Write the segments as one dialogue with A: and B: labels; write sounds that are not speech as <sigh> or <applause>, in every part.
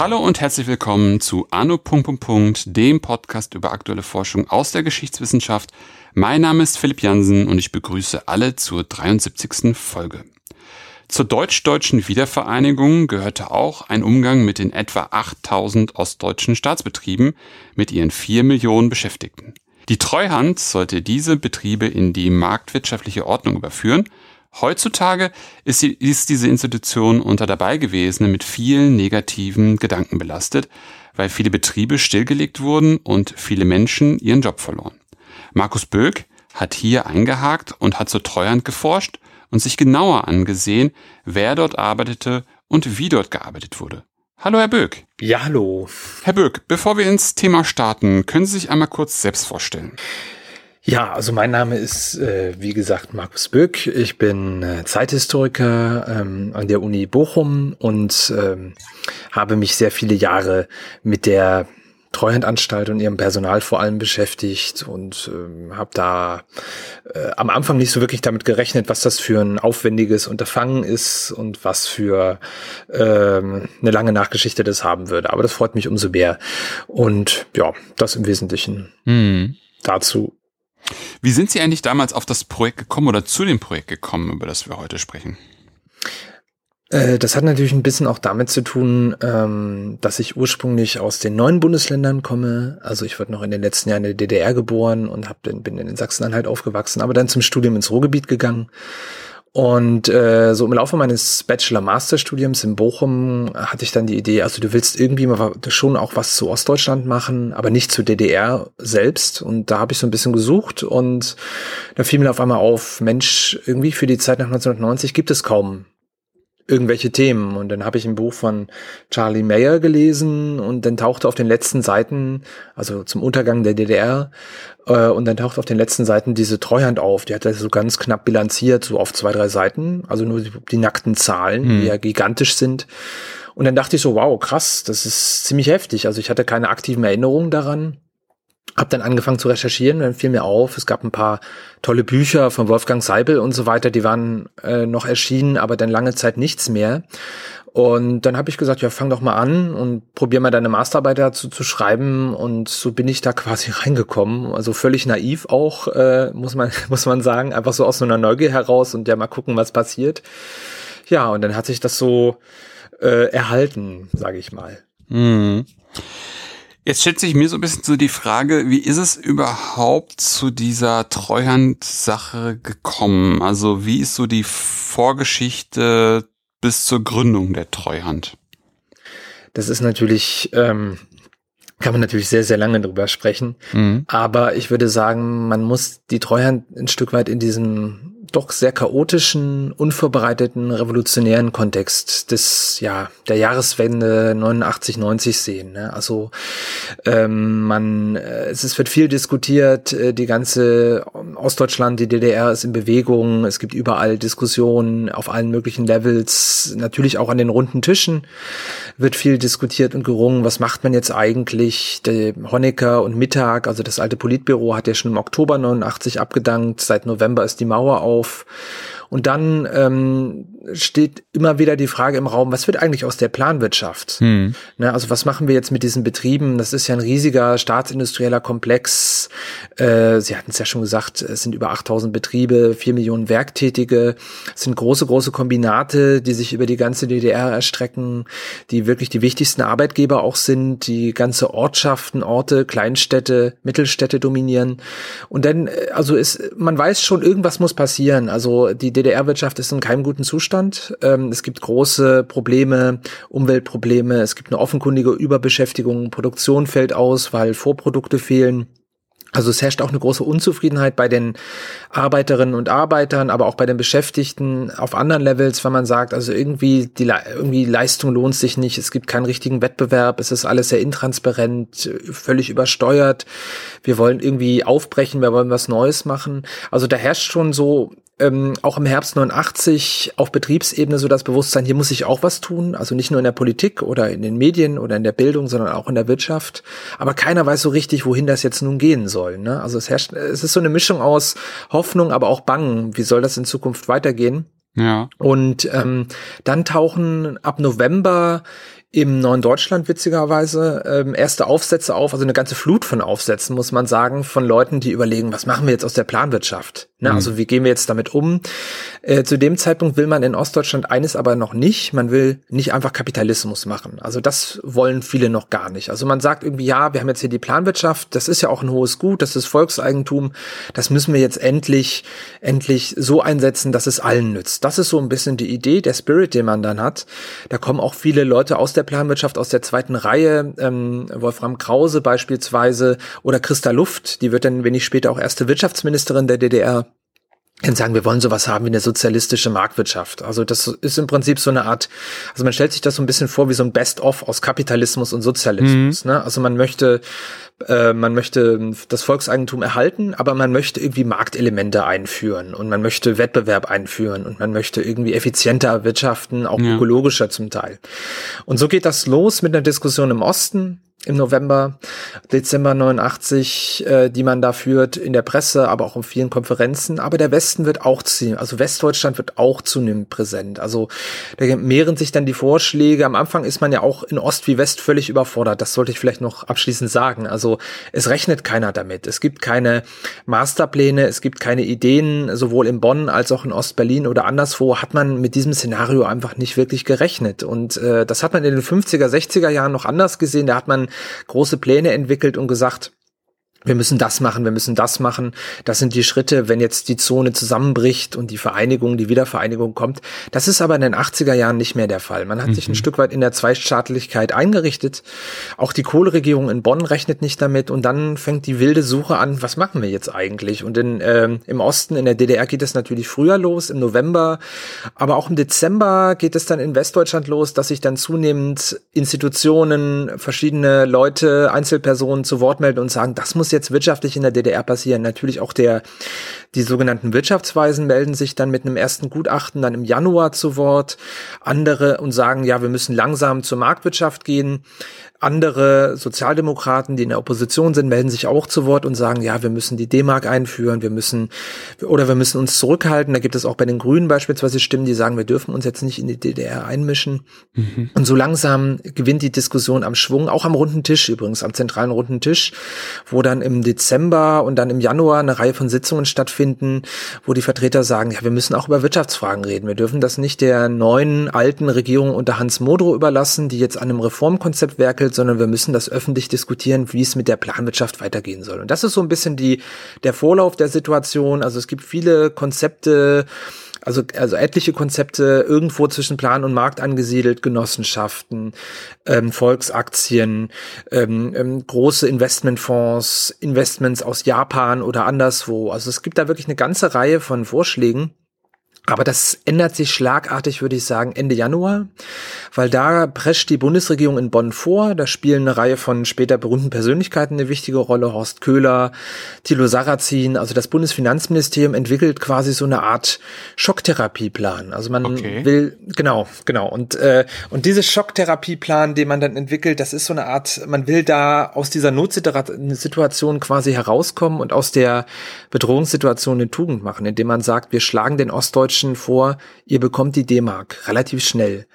A: Hallo und herzlich willkommen zu Anno. dem Podcast über aktuelle Forschung aus der Geschichtswissenschaft. Mein Name ist Philipp Jansen und ich begrüße alle zur 73. Folge. Zur deutsch-deutschen Wiedervereinigung gehörte auch ein Umgang mit den etwa 8000 ostdeutschen Staatsbetrieben mit ihren 4 Millionen Beschäftigten. Die Treuhand sollte diese Betriebe in die marktwirtschaftliche Ordnung überführen Heutzutage ist, sie, ist diese Institution unter Dabeigewesenen mit vielen negativen Gedanken belastet, weil viele Betriebe stillgelegt wurden und viele Menschen ihren Job verloren. Markus Böck hat hier eingehakt und hat zur Treuhand geforscht und sich genauer angesehen, wer dort arbeitete und wie dort gearbeitet wurde. Hallo, Herr Böck.
B: Ja, hallo.
A: Herr Böck, bevor wir ins Thema starten, können Sie sich einmal kurz selbst vorstellen.
B: Ja, also mein Name ist, äh, wie gesagt, Markus Böck. Ich bin äh, Zeithistoriker ähm, an der Uni Bochum und ähm, habe mich sehr viele Jahre mit der Treuhandanstalt und ihrem Personal vor allem beschäftigt und ähm, habe da äh, am Anfang nicht so wirklich damit gerechnet, was das für ein aufwendiges Unterfangen ist und was für ähm, eine lange Nachgeschichte das haben würde. Aber das freut mich umso mehr. Und ja, das im Wesentlichen hm. dazu.
A: Wie sind Sie eigentlich damals auf das Projekt gekommen oder zu dem Projekt gekommen, über das wir heute sprechen?
B: Äh, das hat natürlich ein bisschen auch damit zu tun, ähm, dass ich ursprünglich aus den neuen Bundesländern komme. Also ich wurde noch in den letzten Jahren in der DDR geboren und hab, bin in Sachsen-Anhalt aufgewachsen, aber dann zum Studium ins Ruhrgebiet gegangen und äh, so im Laufe meines Bachelor-Master-Studiums in Bochum hatte ich dann die Idee, also du willst irgendwie mal schon auch was zu Ostdeutschland machen, aber nicht zu DDR selbst. Und da habe ich so ein bisschen gesucht und da fiel mir auf einmal auf, Mensch, irgendwie für die Zeit nach 1990 gibt es kaum irgendwelche Themen. Und dann habe ich ein Buch von Charlie Mayer gelesen und dann tauchte auf den letzten Seiten, also zum Untergang der DDR, äh, und dann taucht auf den letzten Seiten diese Treuhand auf. Die hat er so ganz knapp bilanziert, so auf zwei, drei Seiten. Also nur die, die nackten Zahlen, hm. die ja gigantisch sind. Und dann dachte ich so, wow, krass, das ist ziemlich heftig. Also ich hatte keine aktiven Erinnerungen daran. Hab dann angefangen zu recherchieren, dann fiel mir auf, es gab ein paar tolle Bücher von Wolfgang Seibel und so weiter, die waren äh, noch erschienen, aber dann lange Zeit nichts mehr. Und dann habe ich gesagt, ja, fang doch mal an und probier mal deine Masterarbeit dazu zu schreiben. Und so bin ich da quasi <laughs> reingekommen. Also völlig naiv auch, äh, muss man, <laughs> muss man sagen. Einfach so aus so einer Neugier heraus und ja mal gucken, was passiert. Ja, und dann hat sich das so äh, erhalten, sage ich mal.
A: Mhm. Jetzt stellt sich mir so ein bisschen so die Frage, wie ist es überhaupt zu dieser Treuhand-Sache gekommen? Also wie ist so die Vorgeschichte bis zur Gründung der Treuhand?
B: Das ist natürlich, ähm, kann man natürlich sehr, sehr lange drüber sprechen. Mhm. Aber ich würde sagen, man muss die Treuhand ein Stück weit in diesem doch sehr chaotischen, unvorbereiteten, revolutionären Kontext des, ja, der Jahreswende 89, 90 sehen. Ne? Also ähm, man, äh, es, es wird viel diskutiert, äh, die ganze Ostdeutschland, die DDR ist in Bewegung, es gibt überall Diskussionen auf allen möglichen Levels, natürlich auch an den runden Tischen wird viel diskutiert und gerungen, was macht man jetzt eigentlich? Der Honecker und Mittag, also das alte Politbüro hat ja schon im Oktober 89 abgedankt, seit November ist die Mauer auf auf. Und dann ähm, steht immer wieder die Frage im Raum, was wird eigentlich aus der Planwirtschaft? Hm. Ne, also was machen wir jetzt mit diesen Betrieben? Das ist ja ein riesiger staatsindustrieller Komplex. Äh, Sie hatten es ja schon gesagt, es sind über 8000 Betriebe, vier Millionen Werktätige. Es sind große, große Kombinate, die sich über die ganze DDR erstrecken, die wirklich die wichtigsten Arbeitgeber auch sind, die ganze Ortschaften, Orte, Kleinstädte, Mittelstädte dominieren. Und dann, äh, also ist, man weiß schon, irgendwas muss passieren. Also die DDR-Wirtschaft ist in keinem guten Zustand. Zustand. Ähm, es gibt große Probleme, Umweltprobleme, es gibt eine offenkundige Überbeschäftigung, Produktion fällt aus, weil Vorprodukte fehlen. Also es herrscht auch eine große Unzufriedenheit bei den Arbeiterinnen und Arbeitern, aber auch bei den Beschäftigten auf anderen Levels, wenn man sagt, also irgendwie die irgendwie Leistung lohnt sich nicht, es gibt keinen richtigen Wettbewerb, es ist alles sehr intransparent, völlig übersteuert. Wir wollen irgendwie aufbrechen, wir wollen was Neues machen. Also da herrscht schon so ähm, auch im Herbst 89 auf Betriebsebene so das Bewusstsein, hier muss ich auch was tun, also nicht nur in der Politik oder in den Medien oder in der Bildung, sondern auch in der Wirtschaft. Aber keiner weiß so richtig, wohin das jetzt nun gehen soll. Ne? Also es herrscht, es ist so eine Mischung aus Hoffnung, aber auch Bangen. Wie soll das in Zukunft weitergehen?
A: Ja.
B: Und ähm, dann tauchen ab November im Neuen Deutschland witzigerweise ähm, erste Aufsätze auf, also eine ganze Flut von Aufsätzen, muss man sagen, von Leuten, die überlegen, was machen wir jetzt aus der Planwirtschaft? Ne? Mhm. Also wie gehen wir jetzt damit um? Äh, zu dem Zeitpunkt will man in Ostdeutschland eines aber noch nicht. Man will nicht einfach Kapitalismus machen. Also das wollen viele noch gar nicht. Also man sagt irgendwie, ja, wir haben jetzt hier die Planwirtschaft, das ist ja auch ein hohes Gut, das ist Volkseigentum, das müssen wir jetzt endlich, endlich so einsetzen, dass es allen nützt. Das ist so ein bisschen die Idee, der Spirit, den man dann hat. Da kommen auch viele Leute aus der der Planwirtschaft aus der zweiten Reihe, ähm, Wolfram Krause beispielsweise oder Christa Luft, die wird dann wenig später auch erste Wirtschaftsministerin der DDR dann sagen, wir wollen sowas haben wie eine sozialistische Marktwirtschaft. Also das ist im Prinzip so eine Art, also man stellt sich das so ein bisschen vor wie so ein Best-of aus Kapitalismus und Sozialismus. Mhm. Ne? Also man möchte, äh, man möchte das Volkseigentum erhalten, aber man möchte irgendwie Marktelemente einführen und man möchte Wettbewerb einführen und man möchte irgendwie effizienter wirtschaften, auch ja. ökologischer zum Teil. Und so geht das los mit einer Diskussion im Osten im November, Dezember 89, äh, die man da führt in der Presse, aber auch in vielen Konferenzen. Aber der Westen wird auch ziemlich, also Westdeutschland wird auch zunehmend präsent. Also da mehren sich dann die Vorschläge. Am Anfang ist man ja auch in Ost wie West völlig überfordert. Das sollte ich vielleicht noch abschließend sagen. Also es rechnet keiner damit. Es gibt keine Masterpläne, es gibt keine Ideen, sowohl in Bonn als auch in Ostberlin oder anderswo hat man mit diesem Szenario einfach nicht wirklich gerechnet. Und äh, das hat man in den 50er, 60er Jahren noch anders gesehen. Da hat man große Pläne entwickelt und gesagt, wir müssen das machen, wir müssen das machen. Das sind die Schritte, wenn jetzt die Zone zusammenbricht und die Vereinigung, die Wiedervereinigung kommt. Das ist aber in den 80er Jahren nicht mehr der Fall. Man hat mhm. sich ein mhm. Stück weit in der Zweistaatlichkeit eingerichtet. Auch die Kohleregierung in Bonn rechnet nicht damit und dann fängt die wilde Suche an, was machen wir jetzt eigentlich? Und in, ähm, im Osten, in der DDR geht es natürlich früher los, im November, aber auch im Dezember geht es dann in Westdeutschland los, dass sich dann zunehmend Institutionen, verschiedene Leute, Einzelpersonen zu Wort melden und sagen, das muss jetzt wirtschaftlich in der DDR passieren? Natürlich auch der, die sogenannten Wirtschaftsweisen melden sich dann mit einem ersten Gutachten dann im Januar zu Wort. Andere und sagen, ja, wir müssen langsam zur Marktwirtschaft gehen. Andere Sozialdemokraten, die in der Opposition sind, melden sich auch zu Wort und sagen, ja, wir müssen die D-Mark einführen, wir müssen oder wir müssen uns zurückhalten. Da gibt es auch bei den Grünen beispielsweise Stimmen, die sagen, wir dürfen uns jetzt nicht in die DDR einmischen. Mhm. Und so langsam gewinnt die Diskussion am Schwung, auch am runden Tisch übrigens, am zentralen runden Tisch, wo dann im Dezember und dann im Januar eine Reihe von Sitzungen stattfinden, wo die Vertreter sagen, ja, wir müssen auch über Wirtschaftsfragen reden. Wir dürfen das nicht der neuen alten Regierung unter Hans Modrow überlassen, die jetzt an einem Reformkonzept werkelt, sondern wir müssen das öffentlich diskutieren, wie es mit der Planwirtschaft weitergehen soll. Und das ist so ein bisschen die, der Vorlauf der Situation. Also es gibt viele Konzepte, also, also etliche Konzepte irgendwo zwischen Plan und Markt angesiedelt, Genossenschaften, ähm, Volksaktien, ähm, ähm, große Investmentfonds, Investments aus Japan oder anderswo. Also es gibt da wirklich eine ganze Reihe von Vorschlägen. Aber das ändert sich schlagartig, würde ich sagen, Ende Januar, weil da prescht die Bundesregierung in Bonn vor. Da spielen eine Reihe von später berühmten Persönlichkeiten eine wichtige Rolle. Horst Köhler, Thilo Sarrazin. Also das Bundesfinanzministerium entwickelt quasi so eine Art Schocktherapieplan. Also man okay. will, genau, genau. Und, äh, und dieses Schocktherapieplan, den man dann entwickelt, das ist so eine Art, man will da aus dieser Notsituation quasi herauskommen und aus der Bedrohungssituation eine Tugend machen, indem man sagt, wir schlagen den Ostdeutschen Ostdeutschen vor, ihr bekommt die D-Mark relativ schnell.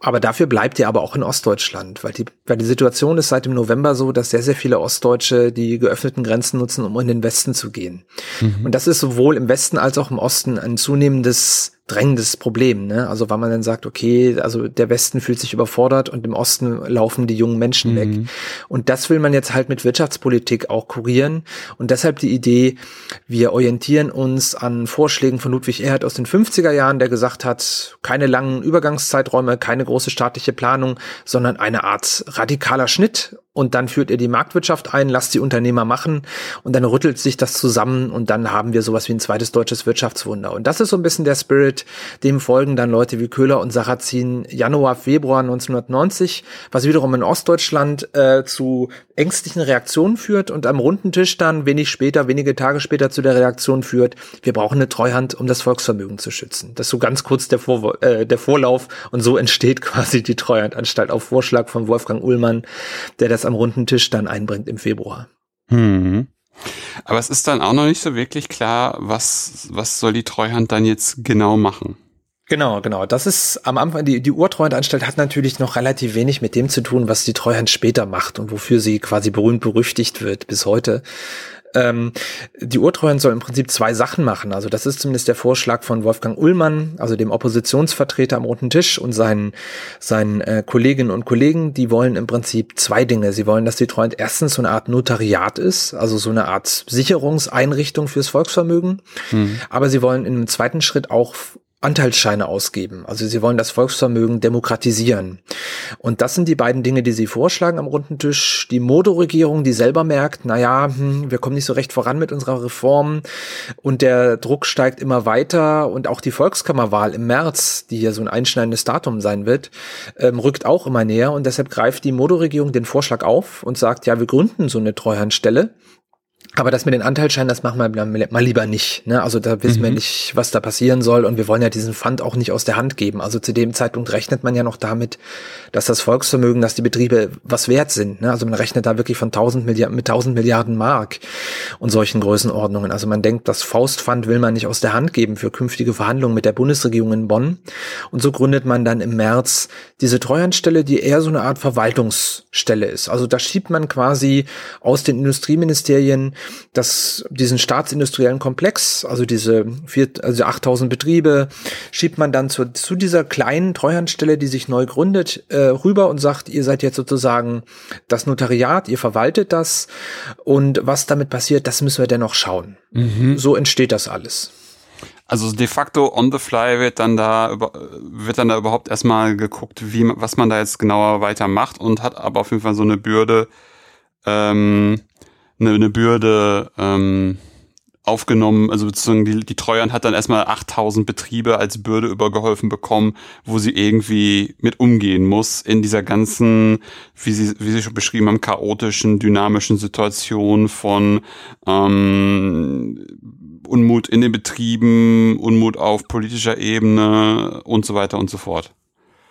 B: Aber dafür bleibt ihr aber auch in Ostdeutschland, weil die, weil die Situation ist seit dem November so, dass sehr, sehr viele Ostdeutsche die geöffneten Grenzen nutzen, um in den Westen zu gehen. Mhm. Und das ist sowohl im Westen als auch im Osten ein zunehmendes drängendes Problem, ne? Also weil man dann sagt, okay, also der Westen fühlt sich überfordert und im Osten laufen die jungen Menschen mhm. weg. Und das will man jetzt halt mit Wirtschaftspolitik auch kurieren. Und deshalb die Idee, wir orientieren uns an Vorschlägen von Ludwig Erhard aus den 50er Jahren, der gesagt hat, keine langen Übergangszeiträume, keine große staatliche Planung, sondern eine Art radikaler Schnitt und dann führt ihr die Marktwirtschaft ein, lasst die Unternehmer machen und dann rüttelt sich das zusammen und dann haben wir sowas wie ein zweites deutsches Wirtschaftswunder. Und das ist so ein bisschen der Spirit, Schritt, dem folgen dann Leute wie Köhler und Sarrazin Januar, Februar 1990, was wiederum in Ostdeutschland äh, zu ängstlichen Reaktionen führt und am runden Tisch dann wenig später, wenige Tage später zu der Reaktion führt, wir brauchen eine Treuhand, um das Volksvermögen zu schützen. Das ist so ganz kurz der, Vor äh, der Vorlauf und so entsteht <laughs> quasi die Treuhandanstalt auf Vorschlag von Wolfgang Ullmann, der das am runden Tisch dann einbringt im Februar.
A: Hm. Aber es ist dann auch noch nicht so wirklich klar, was, was soll die Treuhand dann jetzt genau machen?
B: Genau, genau. Das ist am Anfang, die, die Urtreuhandanstalt hat natürlich noch relativ wenig mit dem zu tun, was die Treuhand später macht und wofür sie quasi berühmt berüchtigt wird bis heute. Ähm, die Urtreuhand soll im Prinzip zwei Sachen machen. Also das ist zumindest der Vorschlag von Wolfgang Ullmann, also dem Oppositionsvertreter am Roten Tisch und seinen, seinen äh, Kolleginnen und Kollegen. Die wollen im Prinzip zwei Dinge. Sie wollen, dass die Treuhand erstens so eine Art Notariat ist, also so eine Art Sicherungseinrichtung fürs Volksvermögen. Mhm. Aber sie wollen in einem zweiten Schritt auch Anteilsscheine ausgeben. Also sie wollen das Volksvermögen demokratisieren. Und das sind die beiden Dinge, die sie vorschlagen am runden Tisch. Die Modo-Regierung, die selber merkt, na ja, hm, wir kommen nicht so recht voran mit unserer Reform und der Druck steigt immer weiter und auch die Volkskammerwahl im März, die hier so ein einschneidendes Datum sein wird, ähm, rückt auch immer näher und deshalb greift die Modo-Regierung den Vorschlag auf und sagt, ja, wir gründen so eine Treuhandstelle aber das mit den Anteilsscheinen, das machen wir mal lieber nicht. Ne? Also da wissen mhm. wir nicht, was da passieren soll. Und wir wollen ja diesen Fund auch nicht aus der Hand geben. Also zu dem Zeitpunkt rechnet man ja noch damit, dass das Volksvermögen, dass die Betriebe was wert sind. Ne? Also man rechnet da wirklich von 1000 Milliarden, mit 1000 Milliarden Mark und solchen Größenordnungen. Also man denkt, das Faustfund will man nicht aus der Hand geben für künftige Verhandlungen mit der Bundesregierung in Bonn. Und so gründet man dann im März diese Treuhandstelle, die eher so eine Art Verwaltungsstelle ist. Also da schiebt man quasi aus den Industrieministerien das, diesen staatsindustriellen Komplex, also diese vier, also 8000 Betriebe, schiebt man dann zu, zu dieser kleinen Treuhandstelle, die sich neu gründet, äh, rüber und sagt, ihr seid jetzt sozusagen das Notariat, ihr verwaltet das und was damit passiert, das müssen wir dennoch schauen. Mhm. So entsteht das alles.
A: Also de facto on the fly wird dann da wird dann da überhaupt erstmal geguckt, wie was man da jetzt genauer weitermacht und hat aber auf jeden Fall so eine Bürde, ähm, eine, eine Bürde ähm, aufgenommen, also sozusagen die, die Treuhand hat dann erstmal 8000 Betriebe als Bürde übergeholfen bekommen, wo sie irgendwie mit umgehen muss in dieser ganzen, wie sie, wie sie schon beschrieben haben, chaotischen, dynamischen Situation von ähm, Unmut in den Betrieben, Unmut auf politischer Ebene und so weiter und so fort.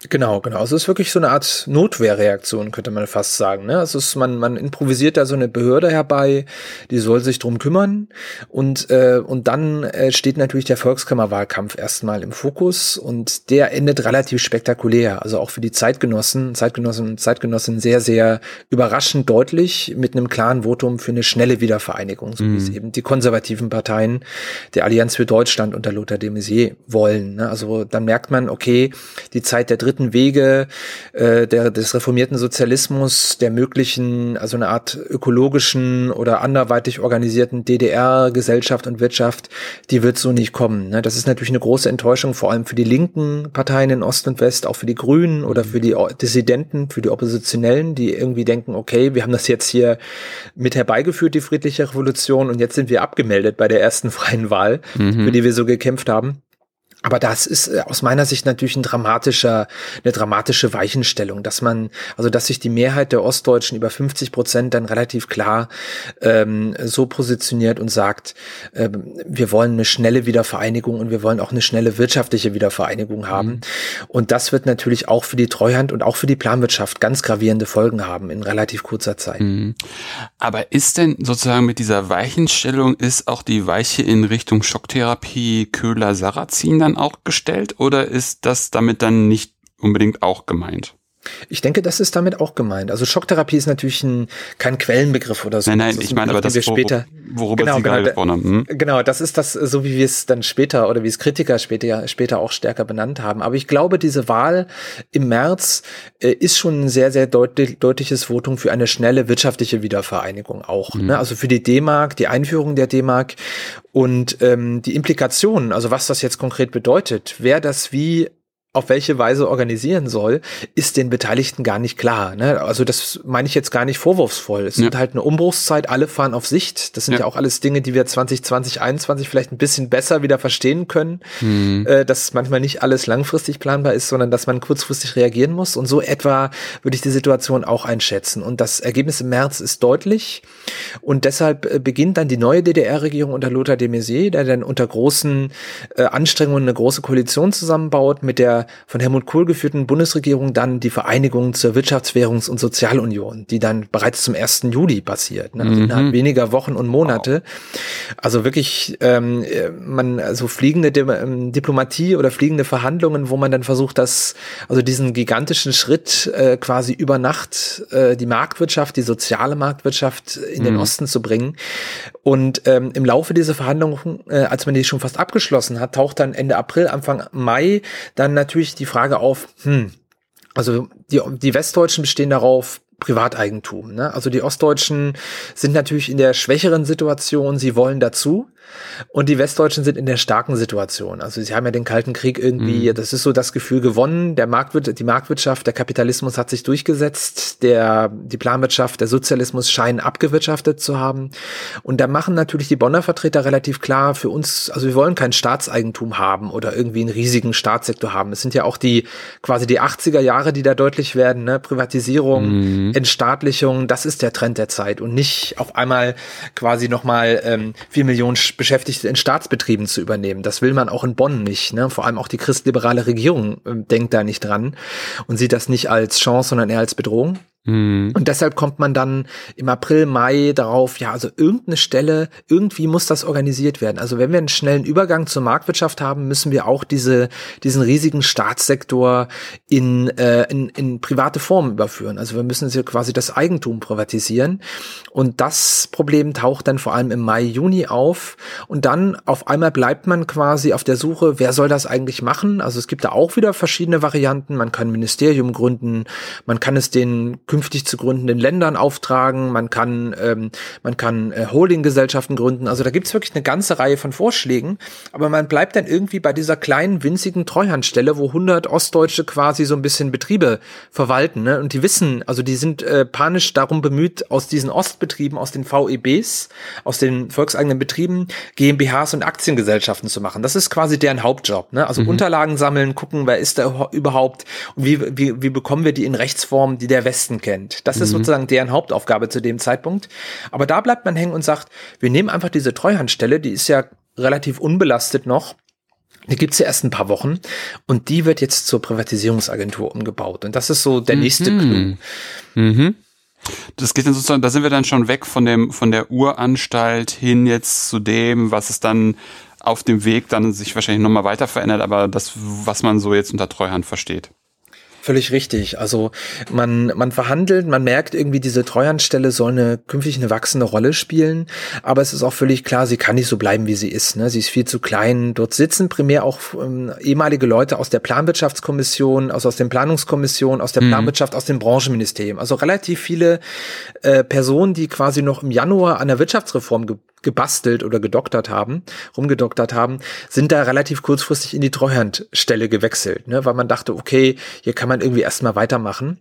B: Genau, genau. Also es ist wirklich so eine Art Notwehrreaktion, könnte man fast sagen. Ne? Also es ist, man, man improvisiert da so eine Behörde herbei, die soll sich drum kümmern. Und, äh, und dann äh, steht natürlich der Volkskammerwahlkampf erstmal im Fokus und der endet relativ spektakulär. Also auch für die Zeitgenossen, Zeitgenossen und Zeitgenossen sehr, sehr überraschend deutlich mit einem klaren Votum für eine schnelle Wiedervereinigung, so mhm. wie es mhm. eben die konservativen Parteien der Allianz für Deutschland unter Lothar de Maizière wollen. Ne? Also dann merkt man, okay, die Zeit der dritten Wege äh, der, des reformierten Sozialismus, der möglichen, also eine Art ökologischen oder anderweitig organisierten DDR-Gesellschaft und Wirtschaft, die wird so nicht kommen. Ne? Das ist natürlich eine große Enttäuschung, vor allem für die linken Parteien in Ost und West, auch für die Grünen oder für die Dissidenten, für die Oppositionellen, die irgendwie denken, okay, wir haben das jetzt hier mit herbeigeführt, die friedliche Revolution, und jetzt sind wir abgemeldet bei der ersten <laughs> freien Wahl, mhm. für die wir so gekämpft haben. Aber das ist äh, aus meiner Sicht natürlich ein dramatischer, eine dramatische Weichenstellung, dass man, also dass sich die Mehrheit der Ostdeutschen über 50 Prozent dann relativ klar ähm, so positioniert und sagt, äh, wir wollen eine schnelle Wiedervereinigung und wir wollen auch eine schnelle wirtschaftliche Wiedervereinigung haben. Mhm. Und das wird natürlich auch für die Treuhand und auch für die Planwirtschaft ganz gravierende Folgen haben in relativ kurzer Zeit. Mhm.
A: Aber ist denn sozusagen mit dieser Weichenstellung ist auch die Weiche in Richtung Schocktherapie Köhler-Sarrazin dann dann auch gestellt oder ist das damit dann nicht unbedingt auch gemeint?
B: Ich denke, das ist damit auch gemeint. Also Schocktherapie ist natürlich ein, kein Quellenbegriff oder so.
A: Nein, nein, ich meine aber das, wir später, worüber genau, Sie genau, gesprochen haben. Hm?
B: Genau, das ist das, so wie wir es dann später oder wie es Kritiker später, später auch stärker benannt haben. Aber ich glaube, diese Wahl im März äh, ist schon ein sehr, sehr deutlich, deutliches Votum für eine schnelle wirtschaftliche Wiedervereinigung auch. Mhm. Ne? Also für die D-Mark, die Einführung der D-Mark und ähm, die Implikationen, also was das jetzt konkret bedeutet, wer das wie auf welche Weise organisieren soll, ist den Beteiligten gar nicht klar. Ne? Also das meine ich jetzt gar nicht vorwurfsvoll. Es ja. sind halt eine Umbruchszeit, alle fahren auf Sicht. Das sind ja. ja auch alles Dinge, die wir 2020, 2021 vielleicht ein bisschen besser wieder verstehen können, mhm. äh, dass manchmal nicht alles langfristig planbar ist, sondern dass man kurzfristig reagieren muss. Und so etwa würde ich die Situation auch einschätzen. Und das Ergebnis im März ist deutlich. Und deshalb äh, beginnt dann die neue DDR-Regierung unter Lothar de Maizière, der dann unter großen äh, Anstrengungen eine große Koalition zusammenbaut mit der von Helmut Kohl geführten Bundesregierung dann die Vereinigung zur Wirtschafts-, Währungs- und Sozialunion, die dann bereits zum 1. Juli passiert, ne? also mhm. innerhalb weniger Wochen und Monate. Also wirklich, ähm, man, also fliegende Di ähm, Diplomatie oder fliegende Verhandlungen, wo man dann versucht, dass, also diesen gigantischen Schritt äh, quasi über Nacht äh, die Marktwirtschaft, die soziale Marktwirtschaft in den mhm. Osten zu bringen. Und ähm, im Laufe dieser Verhandlungen, äh, als man die schon fast abgeschlossen hat, taucht dann Ende April, Anfang Mai dann natürlich die Frage auf, hm, also die, die Westdeutschen bestehen darauf, Privateigentum. Ne? Also die Ostdeutschen sind natürlich in der schwächeren Situation, sie wollen dazu. Und die Westdeutschen sind in der starken Situation. Also sie haben ja den Kalten Krieg irgendwie, mhm. das ist so das Gefühl gewonnen, der Marktwirtschaft, die Marktwirtschaft, der Kapitalismus hat sich durchgesetzt, der, die Planwirtschaft, der Sozialismus scheinen abgewirtschaftet zu haben. Und da machen natürlich die Bonner Vertreter relativ klar für uns, also wir wollen kein Staatseigentum haben oder irgendwie einen riesigen Staatssektor haben. Es sind ja auch die, quasi die 80er Jahre, die da deutlich werden, ne? Privatisierung, mhm. Entstaatlichung, das ist der Trend der Zeit und nicht auf einmal quasi nochmal ähm, vier Millionen Beschäftigte in Staatsbetrieben zu übernehmen. Das will man auch in Bonn nicht. Ne? Vor allem auch die christliberale Regierung äh, denkt da nicht dran und sieht das nicht als Chance, sondern eher als Bedrohung. Mhm. Und deshalb kommt man dann im April, Mai darauf, ja, also irgendeine Stelle, irgendwie muss das organisiert werden. Also wenn wir einen schnellen Übergang zur Marktwirtschaft haben, müssen wir auch diese, diesen riesigen Staatssektor in, äh, in, in private Formen überführen. Also wir müssen hier quasi das Eigentum privatisieren. Und das Problem taucht dann vor allem im Mai, Juni auf. Und dann auf einmal bleibt man quasi auf der Suche, wer soll das eigentlich machen? Also es gibt da auch wieder verschiedene Varianten. Man kann Ministerium gründen, man kann es den künftig zu gründenden Ländern auftragen, man kann, ähm, man kann äh, Holdinggesellschaften gründen. Also da gibt's wirklich eine ganze Reihe von Vorschlägen, aber man bleibt dann irgendwie bei dieser kleinen, winzigen Treuhandstelle, wo 100 Ostdeutsche quasi so ein bisschen Betriebe verwalten. Ne? Und die wissen, also die sind äh, panisch darum bemüht, aus diesen Ostbetrieben, aus den VEBs, aus den volkseigenen Betrieben, GmbHs und Aktiengesellschaften zu machen. Das ist quasi deren Hauptjob. Ne? Also mhm. Unterlagen sammeln, gucken, wer ist da überhaupt und wie, wie, wie bekommen wir die in Rechtsform, die der Westen kennt. Das ist mhm. sozusagen deren Hauptaufgabe zu dem Zeitpunkt. Aber da bleibt man hängen und sagt, wir nehmen einfach diese Treuhandstelle, die ist ja relativ unbelastet noch. Die gibt's ja erst ein paar Wochen und die wird jetzt zur Privatisierungsagentur umgebaut. Und das ist so der nächste mhm. Clou. Mhm.
A: Das geht dann sozusagen, da sind wir dann schon weg von dem, von der Uranstalt hin jetzt zu dem, was es dann auf dem Weg dann sich wahrscheinlich nochmal weiter verändert, aber das, was man so jetzt unter Treuhand versteht.
B: Völlig richtig. Also man, man verhandelt, man merkt irgendwie, diese Treuhandstelle soll eine künftig eine wachsende Rolle spielen, aber es ist auch völlig klar, sie kann nicht so bleiben, wie sie ist. Ne? Sie ist viel zu klein. Dort sitzen primär auch ähm, ehemalige Leute aus der Planwirtschaftskommission, also aus den Planungskommissionen, aus der mhm. Planwirtschaft, aus dem Branchenministerium. Also relativ viele äh, Personen, die quasi noch im Januar an der Wirtschaftsreform ge gebastelt oder gedoktert haben, rumgedoktert haben, sind da relativ kurzfristig in die Treuhandstelle gewechselt, ne? weil man dachte, okay, hier kann man irgendwie erstmal weitermachen.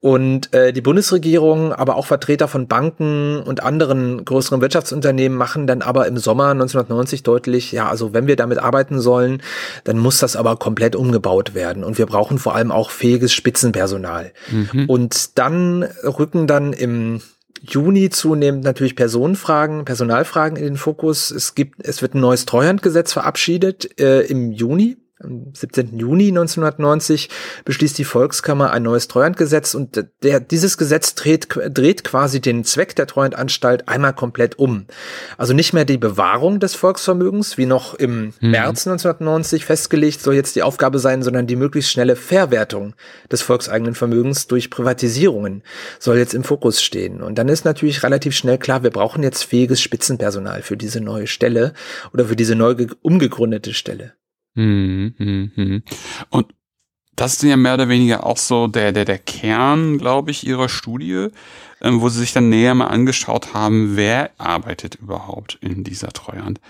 B: Und äh, die Bundesregierung, aber auch Vertreter von Banken und anderen größeren Wirtschaftsunternehmen machen dann aber im Sommer 1990 deutlich, ja, also wenn wir damit arbeiten sollen, dann muss das aber komplett umgebaut werden. Und wir brauchen vor allem auch fähiges Spitzenpersonal. Mhm. Und dann rücken dann im Juni zunehmend natürlich Personenfragen, Personalfragen in den Fokus. Es gibt, es wird ein neues Treuhandgesetz verabschiedet äh, im Juni am 17. Juni 1990 beschließt die Volkskammer ein neues Treuhandgesetz und der, dieses Gesetz dreht, dreht quasi den Zweck der Treuhandanstalt einmal komplett um. Also nicht mehr die Bewahrung des Volksvermögens, wie noch im mhm. März 1990 festgelegt, soll jetzt die Aufgabe sein, sondern die möglichst schnelle Verwertung des volkseigenen Vermögens durch Privatisierungen soll jetzt im Fokus stehen. Und dann ist natürlich relativ schnell klar, wir brauchen jetzt fähiges Spitzenpersonal für diese neue Stelle oder für diese neu umgegründete Stelle. Mhm,
A: mhm, mhm. Und das ist ja mehr oder weniger auch so der, der, der Kern, glaube ich, ihrer Studie, ähm, wo sie sich dann näher mal angeschaut haben, wer arbeitet überhaupt in dieser Treuhand.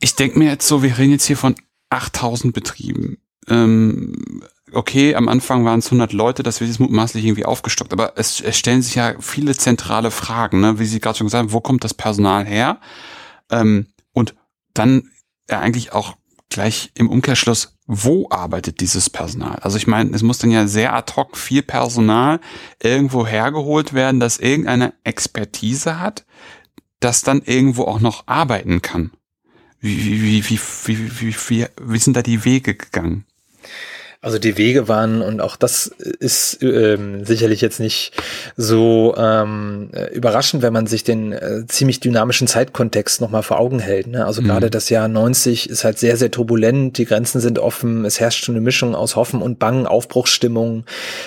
A: Ich denke mir jetzt so, wir reden jetzt hier von 8000 Betrieben. ähm, okay, am Anfang waren es 100 Leute, das wird jetzt mutmaßlich irgendwie aufgestockt, aber es, es stellen sich ja viele zentrale Fragen, ne? wie Sie gerade schon gesagt haben, wo kommt das Personal her? Ähm, und dann eigentlich auch gleich im Umkehrschluss, wo arbeitet dieses Personal? Also ich meine, es muss dann ja sehr ad hoc viel Personal irgendwo hergeholt werden, das irgendeine Expertise hat, das dann irgendwo auch noch arbeiten kann. Wie, wie, wie, wie, wie, wie, wie, wie sind da die Wege gegangen?
B: Also die Wege waren, und auch das ist ähm, sicherlich jetzt nicht so ähm, überraschend, wenn man sich den äh, ziemlich dynamischen Zeitkontext nochmal vor Augen hält. Ne? Also mhm. gerade das Jahr 90 ist halt sehr, sehr turbulent, die Grenzen sind offen, es herrscht schon eine Mischung aus Hoffen und Bangen, Aufbruchsstimmung.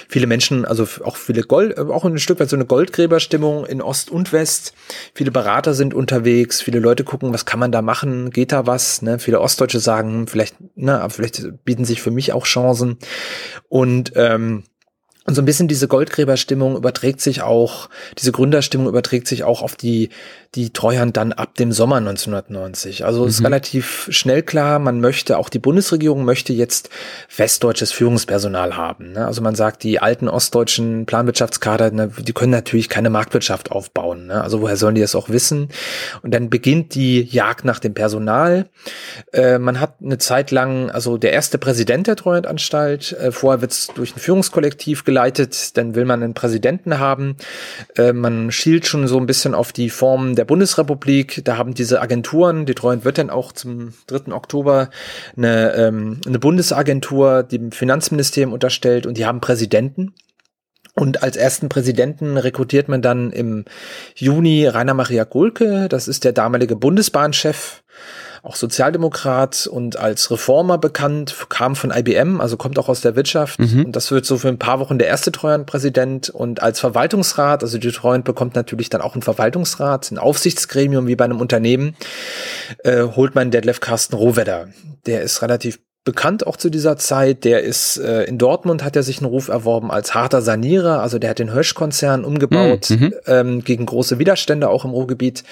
B: Viele Menschen, also auch viele Gold, äh, auch ein Stück weit so eine Goldgräberstimmung in Ost und West. Viele Berater sind unterwegs, viele Leute gucken, was kann man da machen, geht da was? Ne? Viele Ostdeutsche sagen, hm, vielleicht, na, vielleicht bieten sich für mich auch Chancen. Und ähm, und so ein bisschen diese Goldgräberstimmung überträgt sich auch, diese Gründerstimmung überträgt sich auch auf die, die Treuhand dann ab dem Sommer 1990. Also mhm. ist relativ schnell klar, man möchte, auch die Bundesregierung möchte jetzt westdeutsches Führungspersonal haben. Ne? Also man sagt, die alten ostdeutschen Planwirtschaftskader, ne, die können natürlich keine Marktwirtschaft aufbauen. Ne? Also woher sollen die das auch wissen? Und dann beginnt die Jagd nach dem Personal. Äh, man hat eine Zeit lang, also der erste Präsident der Treuhandanstalt, äh, vorher wird es durch ein Führungskollektiv geleitet, dann will man einen Präsidenten haben. Äh, man schielt schon so ein bisschen auf die Form der Bundesrepublik. Da haben diese Agenturen, Treuhand wird dann auch zum 3. Oktober eine, ähm, eine Bundesagentur dem Finanzministerium unterstellt und die haben Präsidenten. Und als ersten Präsidenten rekrutiert man dann im Juni Rainer Maria Gulke, das ist der damalige Bundesbahnchef auch Sozialdemokrat und als Reformer bekannt, kam von IBM, also kommt auch aus der Wirtschaft. Mhm. Und das wird so für ein paar Wochen der erste Treuhandpräsident. Und als Verwaltungsrat, also die Treuhand bekommt natürlich dann auch einen Verwaltungsrat, ein Aufsichtsgremium wie bei einem Unternehmen, äh, holt man Detlef Carsten Rohwedder. Der ist relativ bekannt auch zu dieser Zeit. Der ist äh, in Dortmund hat er sich einen Ruf erworben als harter Sanierer. Also der hat den Hösch-Konzern umgebaut hm, mhm. ähm, gegen große Widerstände auch im Ruhrgebiet,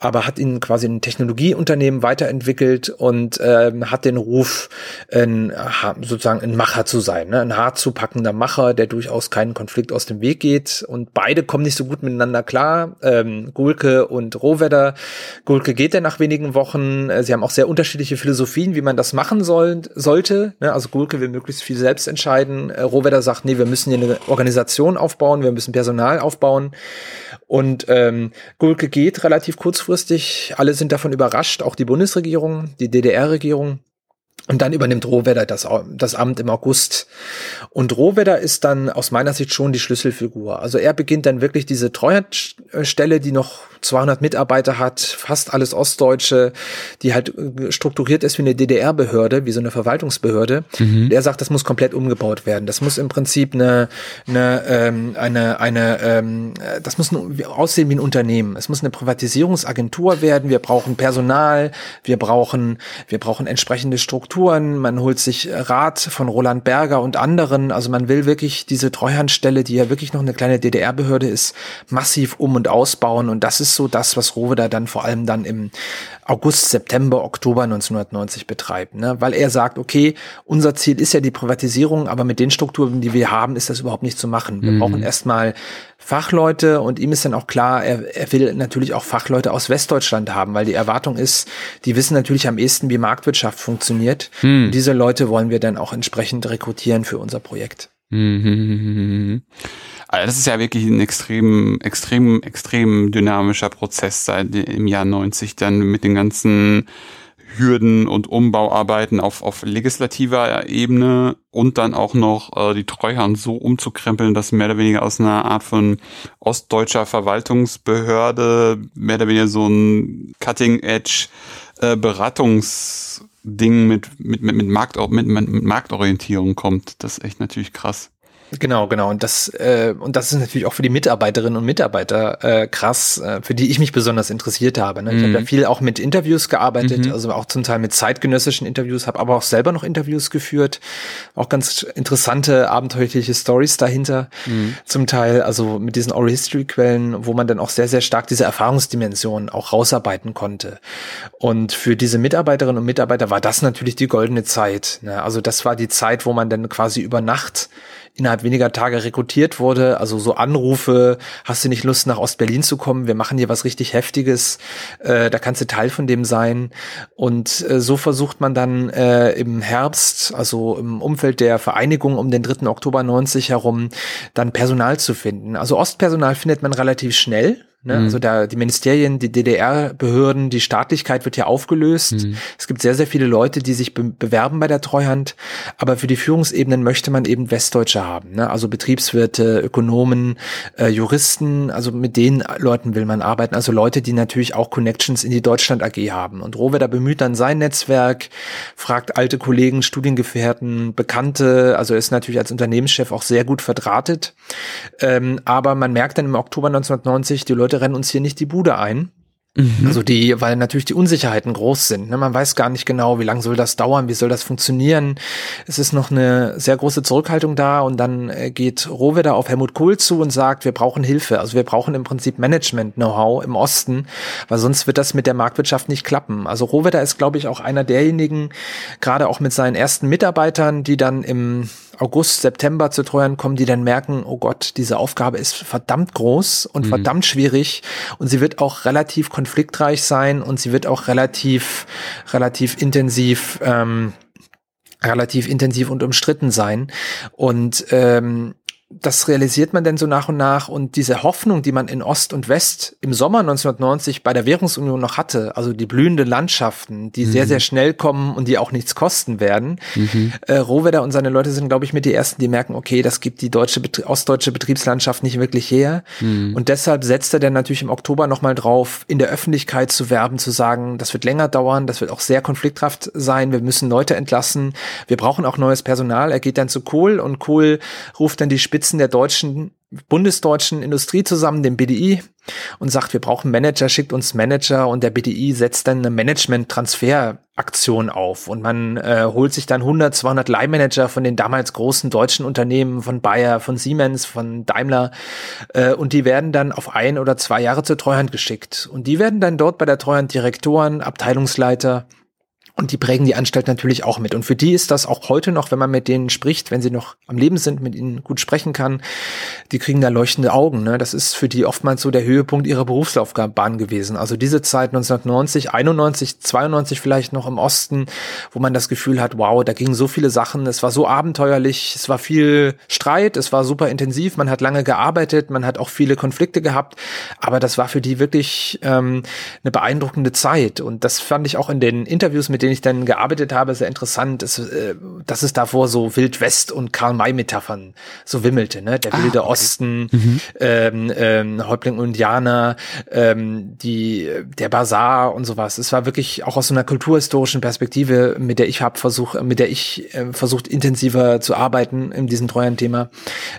B: aber hat ihn quasi ein Technologieunternehmen weiterentwickelt und ähm, hat den Ruf, ein, sozusagen ein Macher zu sein, ne? ein hart zu packender Macher, der durchaus keinen Konflikt aus dem Weg geht. Und beide kommen nicht so gut miteinander klar. Ähm, Gulke und Rohwedder. Gulke geht dann nach wenigen Wochen. Äh, sie haben auch sehr unterschiedliche Philosophien, wie man das machen soll sollte. Ne? Also Gulke will möglichst viel selbst entscheiden. Äh, Rohwedder sagt, nee, wir müssen hier eine Organisation aufbauen, wir müssen Personal aufbauen. Und ähm, Gulke geht relativ kurzfristig. Alle sind davon überrascht, auch die Bundesregierung, die DDR-Regierung. Und dann übernimmt Rohwedder das, das Amt im August. Und Rohwedder ist dann aus meiner Sicht schon die Schlüsselfigur. Also er beginnt dann wirklich diese Treuhandstelle, die noch 200 Mitarbeiter hat, fast alles Ostdeutsche, die halt äh, strukturiert ist wie eine DDR-Behörde, wie so eine Verwaltungsbehörde. Mhm. Der sagt, das muss komplett umgebaut werden. Das muss im Prinzip eine, eine, ähm, eine, eine ähm, das muss aussehen wie ein Unternehmen. Es muss eine Privatisierungsagentur werden. Wir brauchen Personal, wir brauchen, wir brauchen entsprechende Strukturen. Man holt sich Rat von Roland Berger und anderen. Also man will wirklich diese Treuhandstelle, die ja wirklich noch eine kleine DDR-Behörde ist, massiv um und ausbauen. Und das ist so das, was Rowe da dann vor allem dann im August, September, Oktober 1990 betreibt. Ne? Weil er sagt, okay, unser Ziel ist ja die Privatisierung, aber mit den Strukturen, die wir haben, ist das überhaupt nicht zu machen. Wir mhm. brauchen erstmal Fachleute und ihm ist dann auch klar, er, er will natürlich auch Fachleute aus Westdeutschland haben, weil die Erwartung ist, die wissen natürlich am ehesten, wie Marktwirtschaft funktioniert. Mhm. Und diese Leute wollen wir dann auch entsprechend rekrutieren für unser Projekt. Mhm.
A: Also das ist ja wirklich ein extrem, extrem, extrem dynamischer Prozess seit im Jahr 90 dann mit den ganzen Hürden und Umbauarbeiten auf, auf legislativer Ebene und dann auch noch äh, die Treuhand so umzukrempeln, dass mehr oder weniger aus einer Art von ostdeutscher Verwaltungsbehörde mehr oder weniger so ein Cutting-Edge äh, Beratungsding mit, mit, mit, mit, Markt, mit, mit Marktorientierung kommt. Das ist echt natürlich krass.
B: Genau, genau. Und das, äh, und das ist natürlich auch für die Mitarbeiterinnen und Mitarbeiter äh, krass, äh, für die ich mich besonders interessiert habe. Ne? Ich mhm. habe ja viel auch mit Interviews gearbeitet, mhm. also auch zum Teil mit zeitgenössischen Interviews, habe aber auch selber noch Interviews geführt. Auch ganz interessante, abenteuerliche Stories dahinter. Mhm. Zum Teil, also mit diesen Oral History Quellen, wo man dann auch sehr, sehr stark diese Erfahrungsdimension auch rausarbeiten konnte. Und für diese Mitarbeiterinnen und Mitarbeiter war das natürlich die goldene Zeit. Ne? Also das war die Zeit, wo man dann quasi über Nacht innerhalb weniger Tage rekrutiert wurde. Also so Anrufe, hast du nicht Lust nach Ostberlin zu kommen? Wir machen hier was richtig Heftiges. Äh, da kannst du Teil von dem sein. Und äh, so versucht man dann äh, im Herbst, also im Umfeld der Vereinigung um den 3. Oktober 90 herum, dann Personal zu finden. Also Ostpersonal findet man relativ schnell. Ne? Mhm. Also da die Ministerien, die DDR-Behörden, die Staatlichkeit wird ja aufgelöst. Mhm. Es gibt sehr, sehr viele Leute, die sich be bewerben bei der Treuhand, aber für die Führungsebenen möchte man eben Westdeutsche haben. Ne? Also Betriebswirte, Ökonomen, äh, Juristen, also mit den Leuten will man arbeiten. Also Leute, die natürlich auch Connections in die Deutschland AG haben. Und Rohwedder bemüht dann sein Netzwerk, fragt alte Kollegen, Studiengefährten, Bekannte, also ist natürlich als Unternehmenschef auch sehr gut verdrahtet. Ähm, aber man merkt dann im Oktober 1990, die Leute Leute rennen uns hier nicht die Bude ein. Mhm. Also die, weil natürlich die Unsicherheiten groß sind. Ne? Man weiß gar nicht genau, wie lange soll das dauern, wie soll das funktionieren. Es ist noch eine sehr große Zurückhaltung da und dann äh, geht Rohwedder auf Helmut Kohl zu und sagt, wir brauchen Hilfe. Also wir brauchen im Prinzip Management-Know-how im Osten, weil sonst wird das mit der Marktwirtschaft nicht klappen. Also Rohwedder ist, glaube ich, auch einer derjenigen, gerade auch mit seinen ersten Mitarbeitern, die dann im August, September zu Treuern kommen, die dann merken, oh Gott, diese Aufgabe ist verdammt groß und mhm. verdammt schwierig und sie wird auch relativ konfliktreich sein und sie wird auch relativ, relativ intensiv, ähm, relativ intensiv und umstritten sein. Und ähm, das realisiert man denn so nach und nach und diese Hoffnung, die man in Ost und West im Sommer 1990 bei der Währungsunion noch hatte, also die blühenden Landschaften, die mhm. sehr, sehr schnell kommen und die auch nichts kosten werden. Mhm. Äh, Rohwedder und seine Leute sind, glaube ich, mit die ersten, die merken, okay, das gibt die deutsche, ostdeutsche Betriebslandschaft nicht wirklich her. Mhm. Und deshalb setzt er dann natürlich im Oktober nochmal drauf, in der Öffentlichkeit zu werben, zu sagen, das wird länger dauern, das wird auch sehr konflikthaft sein, wir müssen Leute entlassen, wir brauchen auch neues Personal. Er geht dann zu Kohl und Kohl ruft dann die Spitze Spitzen der deutschen, bundesdeutschen Industrie zusammen, dem BDI, und sagt, wir brauchen Manager, schickt uns Manager und der BDI setzt dann eine Management-Transfer-Aktion auf. Und man äh, holt sich dann 100, 200 Leihmanager von den damals großen deutschen Unternehmen, von Bayer, von Siemens, von Daimler äh, und die werden dann auf ein oder zwei Jahre zur Treuhand geschickt. Und die werden dann dort bei der Treuhand Direktoren, Abteilungsleiter, und die prägen die Anstalt natürlich auch mit. Und für die ist das auch heute noch, wenn man mit denen spricht, wenn sie noch am Leben sind, mit ihnen gut sprechen kann, die kriegen da leuchtende Augen. Ne? Das ist für die oftmals so der Höhepunkt ihrer Berufslaufbahn gewesen. Also diese Zeit 1990, 91, 92 vielleicht noch im Osten, wo man das Gefühl hat, wow, da gingen so viele Sachen, es war so abenteuerlich, es war viel Streit, es war super intensiv, man hat lange gearbeitet, man hat auch viele Konflikte gehabt, aber das war für die wirklich ähm, eine beeindruckende Zeit. Und das fand ich auch in den Interviews mit denen ich dann gearbeitet habe, sehr interessant, ist, äh, dass es davor so Wildwest- und Karl-May-Metaphern so wimmelte, ne? Der wilde ah, okay. Osten, mhm. ähm, ähm, Häuptling und Indianer, ähm, die, der Bazar und sowas. Es war wirklich auch aus so einer kulturhistorischen Perspektive, mit der ich habe versucht, mit der ich äh, versucht, intensiver zu arbeiten in diesem treuen Thema.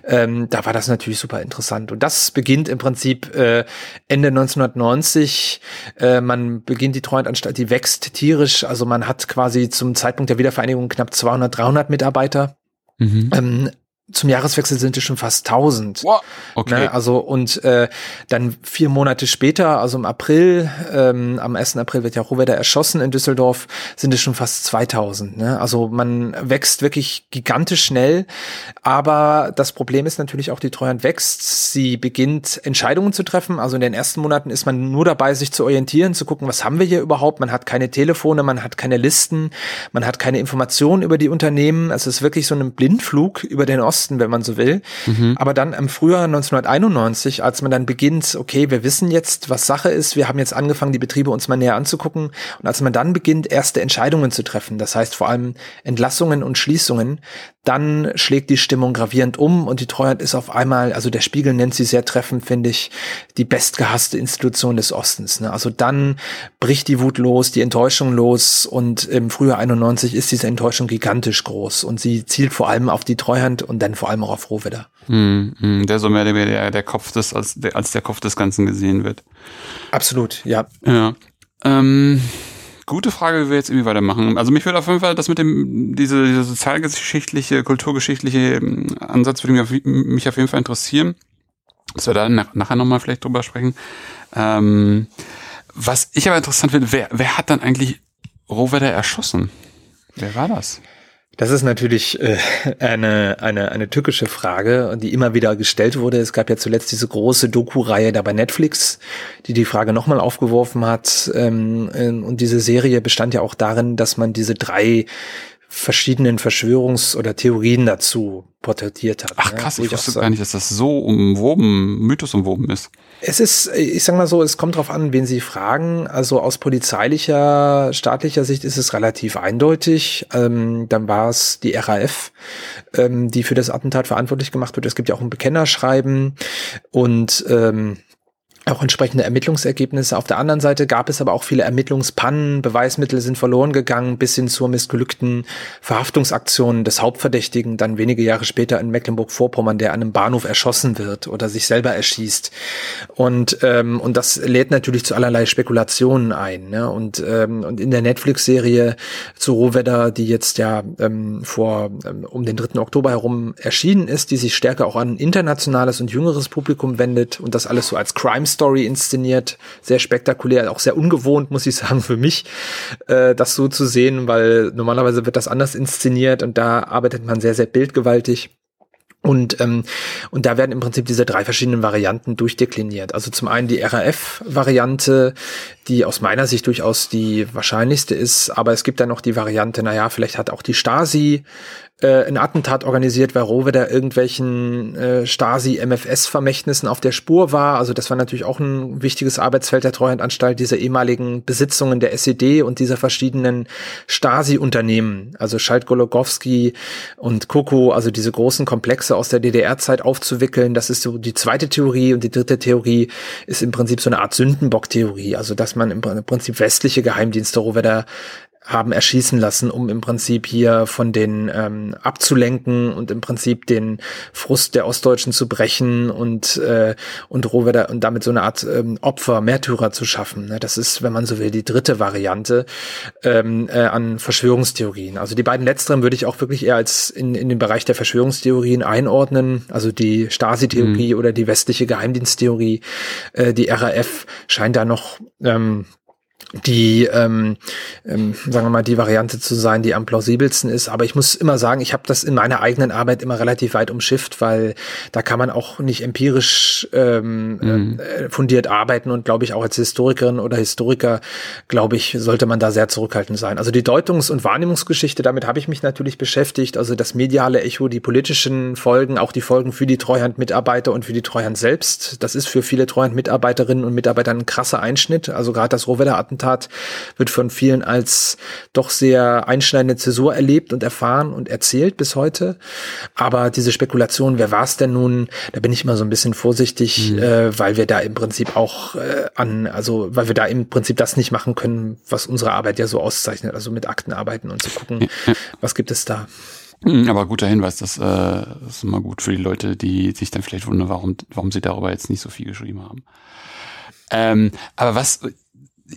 B: Ähm, da war das natürlich super interessant. Und das beginnt im Prinzip äh, Ende 1990. Äh, man beginnt die Treuhandanstalt, die wächst tierisch, also man hat quasi zum Zeitpunkt der Wiedervereinigung knapp 200, 300 Mitarbeiter. Mhm. Ähm, zum Jahreswechsel sind es schon fast 1000. Wow. Okay. Ne? Also und äh, dann vier Monate später, also im April, ähm, am 1. April wird ja Rohwedder erschossen in Düsseldorf, sind es schon fast 2000. Ne? Also man wächst wirklich gigantisch schnell, aber das Problem ist natürlich auch, die Treuhand wächst. Sie beginnt Entscheidungen zu treffen. Also in den ersten Monaten ist man nur dabei, sich zu orientieren, zu gucken, was haben wir hier überhaupt. Man hat keine Telefone, man hat keine Listen, man hat keine Informationen über die Unternehmen. Es ist wirklich so ein Blindflug über den Osten Osten, wenn man so will. Mhm. Aber dann im Frühjahr 1991, als man dann beginnt, okay, wir wissen jetzt, was Sache ist, wir haben jetzt angefangen, die Betriebe uns mal näher anzugucken. Und als man dann beginnt, erste Entscheidungen zu treffen, das heißt vor allem Entlassungen und Schließungen, dann schlägt die Stimmung gravierend um und die Treuhand ist auf einmal, also der Spiegel nennt sie sehr treffend, finde ich, die bestgehasste Institution des Ostens. Ne? Also dann bricht die Wut los, die Enttäuschung los und im Frühjahr 91 ist diese Enttäuschung gigantisch groß und sie zielt vor allem auf die Treuhand und dann vor allem auch auf Rohwedder.
A: Mm, der so mehr oder weniger der Kopf des, als der, als der Kopf des Ganzen gesehen wird.
B: Absolut, ja.
A: Ja. Ähm Gute Frage, wie wir jetzt irgendwie weitermachen. Also mich würde auf jeden Fall das mit dem, diese, diese sozialgeschichtliche, kulturgeschichtliche ähm, Ansatz würde mich auf, mich auf jeden Fall interessieren. Dass wir da nach, nachher nochmal vielleicht drüber sprechen. Ähm, was ich aber interessant finde, wer, wer hat dann eigentlich Rohwedder erschossen? Wer war das?
B: Das ist natürlich äh, eine, eine, eine tückische Frage, die immer wieder gestellt wurde. Es gab ja zuletzt diese große Doku-Reihe da bei Netflix, die die Frage nochmal aufgeworfen hat. Ähm, ähm, und diese Serie bestand ja auch darin, dass man diese drei verschiedenen Verschwörungs- oder Theorien dazu porträtiert hat.
A: Ach ne? krass, ich wusste gar nicht, dass das so umwoben, Mythos umwoben ist.
B: Es ist, ich sag mal so, es kommt drauf an, wen Sie fragen. Also aus polizeilicher, staatlicher Sicht ist es relativ eindeutig. Ähm, dann war es die RAF, ähm, die für das Attentat verantwortlich gemacht wird. Es gibt ja auch ein Bekennerschreiben und ähm, auch entsprechende Ermittlungsergebnisse. Auf der anderen Seite gab es aber auch viele Ermittlungspannen, Beweismittel sind verloren gegangen, bis hin zur missglückten Verhaftungsaktion des Hauptverdächtigen, dann wenige Jahre später in Mecklenburg-Vorpommern, der an einem Bahnhof erschossen wird oder sich selber erschießt. Und, ähm, und das lädt natürlich zu allerlei Spekulationen ein. Ne? Und, ähm, und in der Netflix-Serie zu Rohwedder, die jetzt ja ähm, vor ähm, um den 3. Oktober herum erschienen ist, die sich stärker auch an internationales und jüngeres Publikum wendet und das alles so als Crime Story inszeniert, sehr spektakulär, auch sehr ungewohnt, muss ich sagen, für mich, äh, das so zu sehen, weil normalerweise wird das anders inszeniert und da arbeitet man sehr, sehr bildgewaltig. Und, ähm, und da werden im Prinzip diese drei verschiedenen Varianten durchdekliniert. Also zum einen die RAF-Variante, die aus meiner Sicht durchaus die wahrscheinlichste ist, aber es gibt dann noch die Variante, naja, vielleicht hat auch die Stasi äh, ein Attentat organisiert, weil Rohwedder irgendwelchen äh, Stasi-MFS-Vermächtnissen auf der Spur war. Also das war natürlich auch ein wichtiges Arbeitsfeld der Treuhandanstalt, dieser ehemaligen Besitzungen der SED und dieser verschiedenen Stasi-Unternehmen, also Schalt-Gologowski und Koko, also diese großen Komplexe aus der DDR-Zeit aufzuwickeln. Das ist so die zweite Theorie und die dritte Theorie ist im Prinzip so eine Art Sündenbock-Theorie, also dass man im Prinzip westliche Geheimdienste Rohwedder haben erschießen lassen, um im Prinzip hier von den ähm, abzulenken und im Prinzip den Frust der Ostdeutschen zu brechen und äh, und Rohwedder und damit so eine Art ähm, Opfer, Märtyrer zu schaffen. Ne? Das ist, wenn man so will, die dritte Variante ähm, äh, an Verschwörungstheorien. Also die beiden letzteren würde ich auch wirklich eher als in, in den Bereich der Verschwörungstheorien einordnen. Also die Stasi-Theorie mhm. oder die westliche Geheimdiensttheorie. Äh, die RAF scheint da noch ähm, die, ähm, ähm, sagen wir mal, die Variante zu sein, die am plausibelsten ist. Aber ich muss immer sagen, ich habe das in meiner eigenen Arbeit immer relativ weit umschifft, weil da kann man auch nicht empirisch ähm, mhm. äh, fundiert arbeiten und glaube ich auch als Historikerin oder Historiker, glaube ich, sollte man da sehr zurückhaltend sein. Also die Deutungs- und Wahrnehmungsgeschichte, damit habe ich mich natürlich beschäftigt. Also das mediale Echo, die politischen Folgen, auch die Folgen für die Treuhandmitarbeiter und für die Treuhand selbst. Das ist für viele Treuhandmitarbeiterinnen und Mitarbeiter ein krasser Einschnitt. Also gerade das Rohwedder-Attentat Attentat wird von vielen als doch sehr einschneidende Zäsur erlebt und erfahren und erzählt bis heute. Aber diese Spekulation, wer war es denn nun, da bin ich immer so ein bisschen vorsichtig, mhm. äh, weil wir da im Prinzip auch äh, an, also weil wir da im Prinzip das nicht machen können, was unsere Arbeit ja so auszeichnet, also mit Akten arbeiten und zu gucken, was gibt es da.
A: Mhm, aber guter Hinweis, das, äh, ist immer gut für die Leute, die sich dann vielleicht wundern, warum, warum sie darüber jetzt nicht so viel geschrieben haben. Ähm, aber was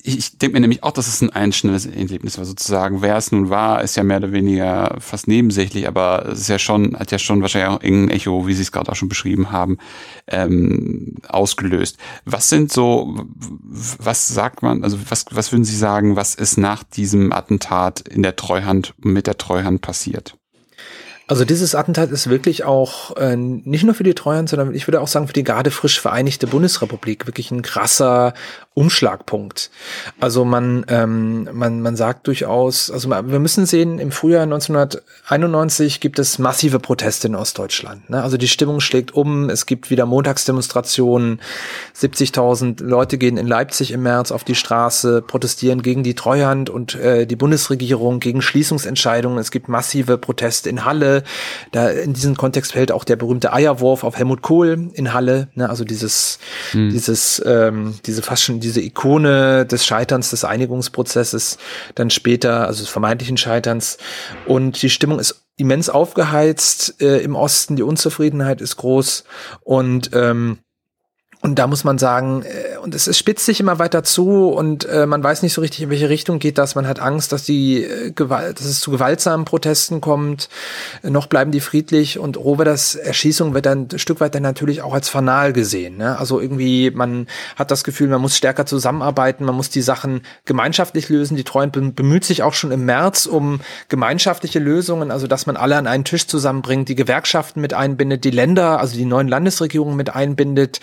A: ich denke mir nämlich auch, dass es ein einschneidendes Erlebnis war, sozusagen. Wer es nun war, ist ja mehr oder weniger fast nebensächlich, aber es ist ja schon, hat ja schon wahrscheinlich auch irgendein Echo, wie Sie es gerade auch schon beschrieben haben, ähm, ausgelöst. Was sind so, was sagt man, also was, was würden Sie sagen, was ist nach diesem Attentat in der Treuhand, mit der Treuhand passiert?
B: Also dieses Attentat ist wirklich auch äh, nicht nur für die Treuhand, sondern ich würde auch sagen für die gerade frisch vereinigte Bundesrepublik wirklich ein krasser Umschlagpunkt. Also man, ähm, man, man sagt durchaus, also wir müssen sehen, im Frühjahr 1991 gibt es massive Proteste in Ostdeutschland. Ne? Also die Stimmung schlägt um, es gibt wieder Montagsdemonstrationen, 70.000 Leute gehen in Leipzig im März auf die Straße, protestieren gegen die Treuhand und äh, die Bundesregierung, gegen Schließungsentscheidungen. Es gibt massive Proteste in Halle, Halle. Da in diesen Kontext fällt auch der berühmte Eierwurf auf Helmut Kohl in Halle. Ne? Also dieses, mhm. dieses, ähm, diese fast schon diese Ikone des Scheiterns des Einigungsprozesses, dann später, also des vermeintlichen Scheiterns. Und die Stimmung ist immens aufgeheizt äh, im Osten, die Unzufriedenheit ist groß und ähm, und da muss man sagen, äh, und es, es spitzt sich immer weiter zu und äh, man weiß nicht so richtig, in welche Richtung geht das. Man hat Angst, dass die äh, Gewalt, dass es zu gewaltsamen Protesten kommt. Äh, noch bleiben die friedlich und Roveders Erschießung wird dann ein Stück weit dann natürlich auch als fanal gesehen. Ne? Also irgendwie, man hat das Gefühl, man muss stärker zusammenarbeiten, man muss die Sachen gemeinschaftlich lösen. Die Treuen bemüht sich auch schon im März um gemeinschaftliche Lösungen, also dass man alle an einen Tisch zusammenbringt, die Gewerkschaften mit einbindet, die Länder, also die neuen Landesregierungen mit einbindet,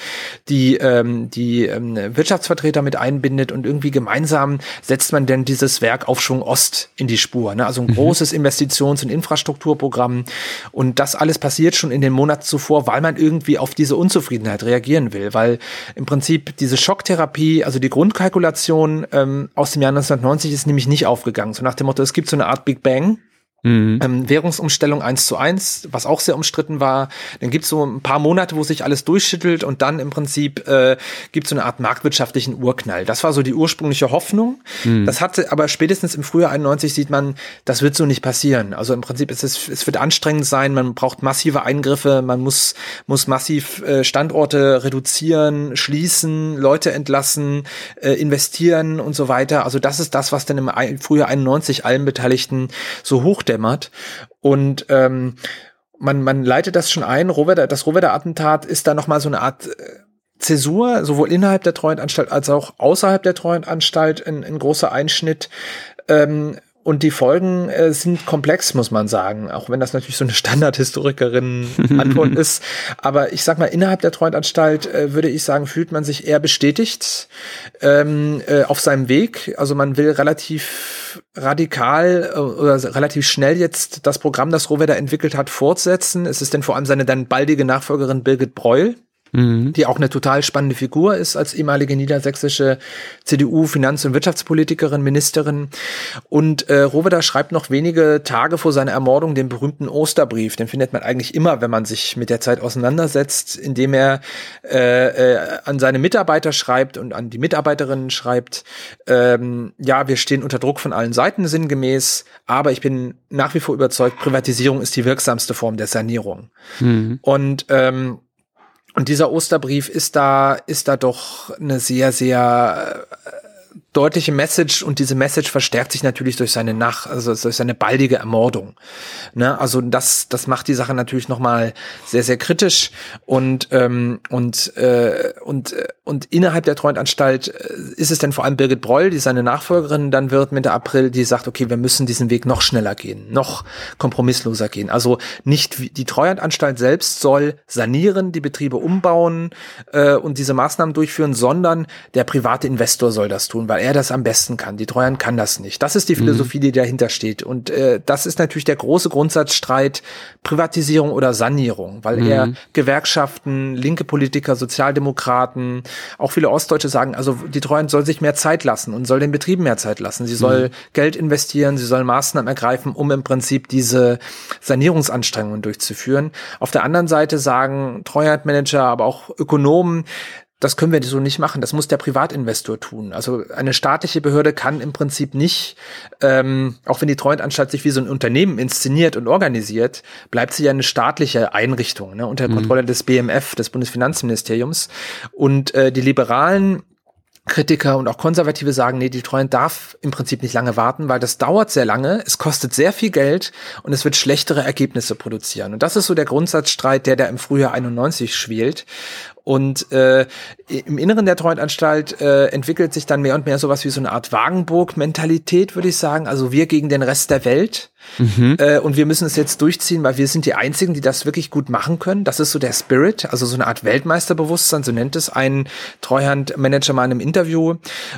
B: die, ähm, die ähm, Wirtschaftsvertreter mit einbindet und irgendwie gemeinsam setzt man denn dieses Werk Aufschwung Ost in die Spur. Ne? Also ein mhm. großes Investitions- und Infrastrukturprogramm. Und das alles passiert schon in den Monaten zuvor, weil man irgendwie auf diese Unzufriedenheit reagieren will. Weil im Prinzip diese Schocktherapie, also die Grundkalkulation ähm, aus dem Jahr 1990 ist nämlich nicht aufgegangen. So nach dem Motto, es gibt so eine Art Big Bang Mhm. Ähm, Währungsumstellung eins zu eins, was auch sehr umstritten war. Dann gibt's so ein paar Monate, wo sich alles durchschüttelt und dann im Prinzip äh, gibt so eine Art marktwirtschaftlichen Urknall. Das war so die ursprüngliche Hoffnung. Mhm. Das hatte aber spätestens im Frühjahr 91 sieht man, das wird so nicht passieren. Also im Prinzip ist es, es wird anstrengend sein, man braucht massive Eingriffe, man muss, muss massiv äh, Standorte reduzieren, schließen, Leute entlassen, äh, investieren und so weiter. Also das ist das, was dann im Frühjahr 91 allen Beteiligten so hoch aufdämmert. Und ähm, man, man leitet das schon ein. Rohwedder, das Rohwedder-Attentat ist da nochmal so eine Art äh, Zäsur, sowohl innerhalb der Treuhandanstalt als auch außerhalb der Treuhandanstalt ein, ein großer Einschnitt. Ähm, und die Folgen äh, sind komplex, muss man sagen, auch wenn das natürlich so eine <laughs> Standardhistorikerin-Antwort ist. Aber ich sag mal, innerhalb der Treuhandanstalt äh, würde ich sagen, fühlt man sich eher bestätigt ähm, äh, auf seinem Weg. Also man will relativ radikal äh, oder relativ schnell jetzt das Programm, das Rohwedder entwickelt hat, fortsetzen. Es ist denn vor allem seine dann baldige Nachfolgerin Birgit Breul, mhm. die auch eine total spannende Figur ist als ehemalige niedersächsische CDU-Finanz- und Wirtschaftspolitikerin, Ministerin. Und äh, Roveда schreibt noch wenige Tage vor seiner Ermordung den berühmten Osterbrief. Den findet man eigentlich immer, wenn man sich mit der Zeit auseinandersetzt, indem er äh, äh, an seine Mitarbeiter schreibt und an die Mitarbeiterinnen schreibt, ähm, ja, wir stehen unter Druck von allen Seiten sinngemäß, aber ich bin nach wie vor überzeugt, Privatisierung ist die wirksamste Form der Sanierung. Mhm. Und ähm, und dieser Osterbrief ist da, ist da doch eine sehr, sehr äh, deutliche Message und diese Message verstärkt sich natürlich durch seine Nach, also durch seine baldige Ermordung. Ne? Also das, das macht die Sache natürlich nochmal sehr, sehr kritisch und ähm, und äh, und äh, und innerhalb der Treuhandanstalt äh, ist es dann vor allem Birgit Breul, die seine Nachfolgerin dann wird Mitte April, die sagt, okay, wir müssen diesen Weg noch schneller gehen, noch kompromissloser gehen. Also nicht die Treuhandanstalt selbst soll sanieren, die Betriebe umbauen äh, und diese Maßnahmen durchführen, sondern der private Investor soll das tun, weil er das am besten kann. Die Treuhand kann das nicht. Das ist die mhm. Philosophie, die dahinter steht. Und äh, das ist natürlich der große Grundsatzstreit Privatisierung oder Sanierung, weil mhm. er Gewerkschaften, linke Politiker, Sozialdemokraten, auch viele Ostdeutsche sagen, also die Treuhand soll sich mehr Zeit lassen und soll den Betrieben mehr Zeit lassen. Sie soll mhm. Geld investieren, sie soll Maßnahmen ergreifen, um im Prinzip diese Sanierungsanstrengungen durchzuführen. Auf der anderen Seite sagen Treuhandmanager, aber auch Ökonomen, das können wir so nicht machen. Das muss der Privatinvestor tun. Also eine staatliche Behörde kann im Prinzip nicht, ähm, auch wenn die Treuhandanstalt sich wie so ein Unternehmen inszeniert und organisiert, bleibt sie ja eine staatliche Einrichtung ne, unter mhm. Kontrolle des BMF, des Bundesfinanzministeriums. Und äh, die Liberalen Kritiker und auch Konservative sagen, nee, die Treuhand darf im Prinzip nicht lange warten, weil das dauert sehr lange, es kostet sehr viel Geld und es wird schlechtere Ergebnisse produzieren. Und das ist so der Grundsatzstreit, der da im Frühjahr 91 schwelt. Und äh, im Inneren der Treuhandanstalt äh, entwickelt sich dann mehr und mehr sowas wie so eine Art Wagenburg-Mentalität, würde ich sagen. Also wir gegen den Rest der Welt. Mhm. Äh, und wir müssen es jetzt durchziehen, weil wir sind die Einzigen, die das wirklich gut machen können. Das ist so der Spirit, also so eine Art Weltmeisterbewusstsein, so nennt es ein Treuhandmanager mal in einem Interview.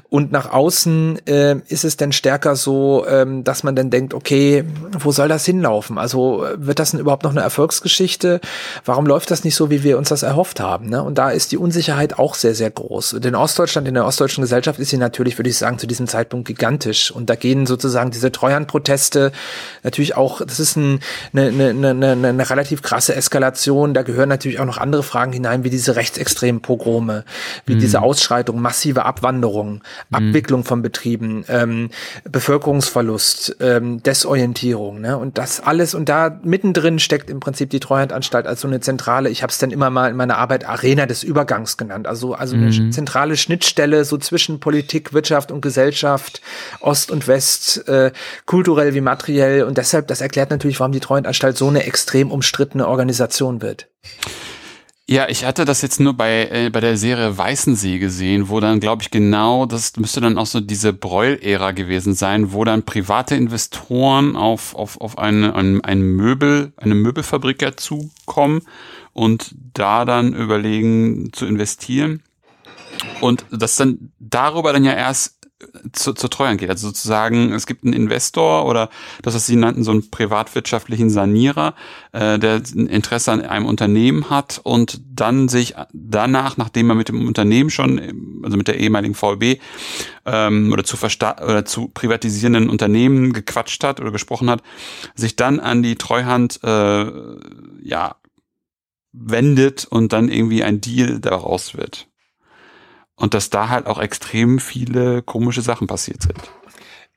B: Und nach außen äh, ist es dann stärker so, ähm, dass man dann denkt, okay, wo soll das hinlaufen? Also wird das denn überhaupt noch eine Erfolgsgeschichte? Warum läuft das nicht so, wie wir uns das erhofft haben? Ne? Und da ist die Unsicherheit auch sehr, sehr groß. Und in Ostdeutschland, in der ostdeutschen Gesellschaft ist sie natürlich, würde ich sagen, zu diesem Zeitpunkt gigantisch. Und da gehen sozusagen diese Treuhandproteste natürlich auch, das ist ein, eine, eine, eine, eine relativ krasse Eskalation. Da gehören natürlich auch noch andere Fragen hinein, wie diese rechtsextremen Pogrome, wie mhm. diese Ausschreitungen, massive Abwanderung, mhm. Abwicklung von Betrieben, ähm, Bevölkerungsverlust, ähm, Desorientierung. Ne? Und das alles, und da mittendrin steckt im Prinzip die Treuhandanstalt als so eine zentrale, ich habe es dann immer mal in meiner Arbeit Arena des Übergangs genannt, also, also mhm. eine zentrale Schnittstelle so zwischen Politik, Wirtschaft und Gesellschaft, Ost und West, äh, kulturell wie materiell. Und deshalb, das erklärt natürlich, warum die Treuhandanstalt so eine extrem umstrittene Organisation wird.
A: Ja, ich hatte das jetzt nur bei, äh, bei der Serie Weißensee gesehen, wo dann, glaube ich, genau, das müsste dann auch so diese Breul-Ära gewesen sein, wo dann private Investoren auf, auf, auf eine, ein, ein Möbel, eine Möbelfabrik dazukommen und da dann überlegen zu investieren. Und das dann darüber dann ja erst zu, zur Treuhand geht. Also sozusagen, es gibt einen Investor oder das, was Sie nannten, so einen privatwirtschaftlichen Sanierer, äh, der ein Interesse an einem Unternehmen hat und dann sich danach, nachdem er mit dem Unternehmen schon, also mit der ehemaligen VLB ähm, oder zu versta oder zu privatisierenden Unternehmen gequatscht hat oder gesprochen hat, sich dann an die Treuhand äh, ja wendet und dann irgendwie ein Deal daraus wird. Und dass da halt auch extrem viele komische Sachen passiert sind.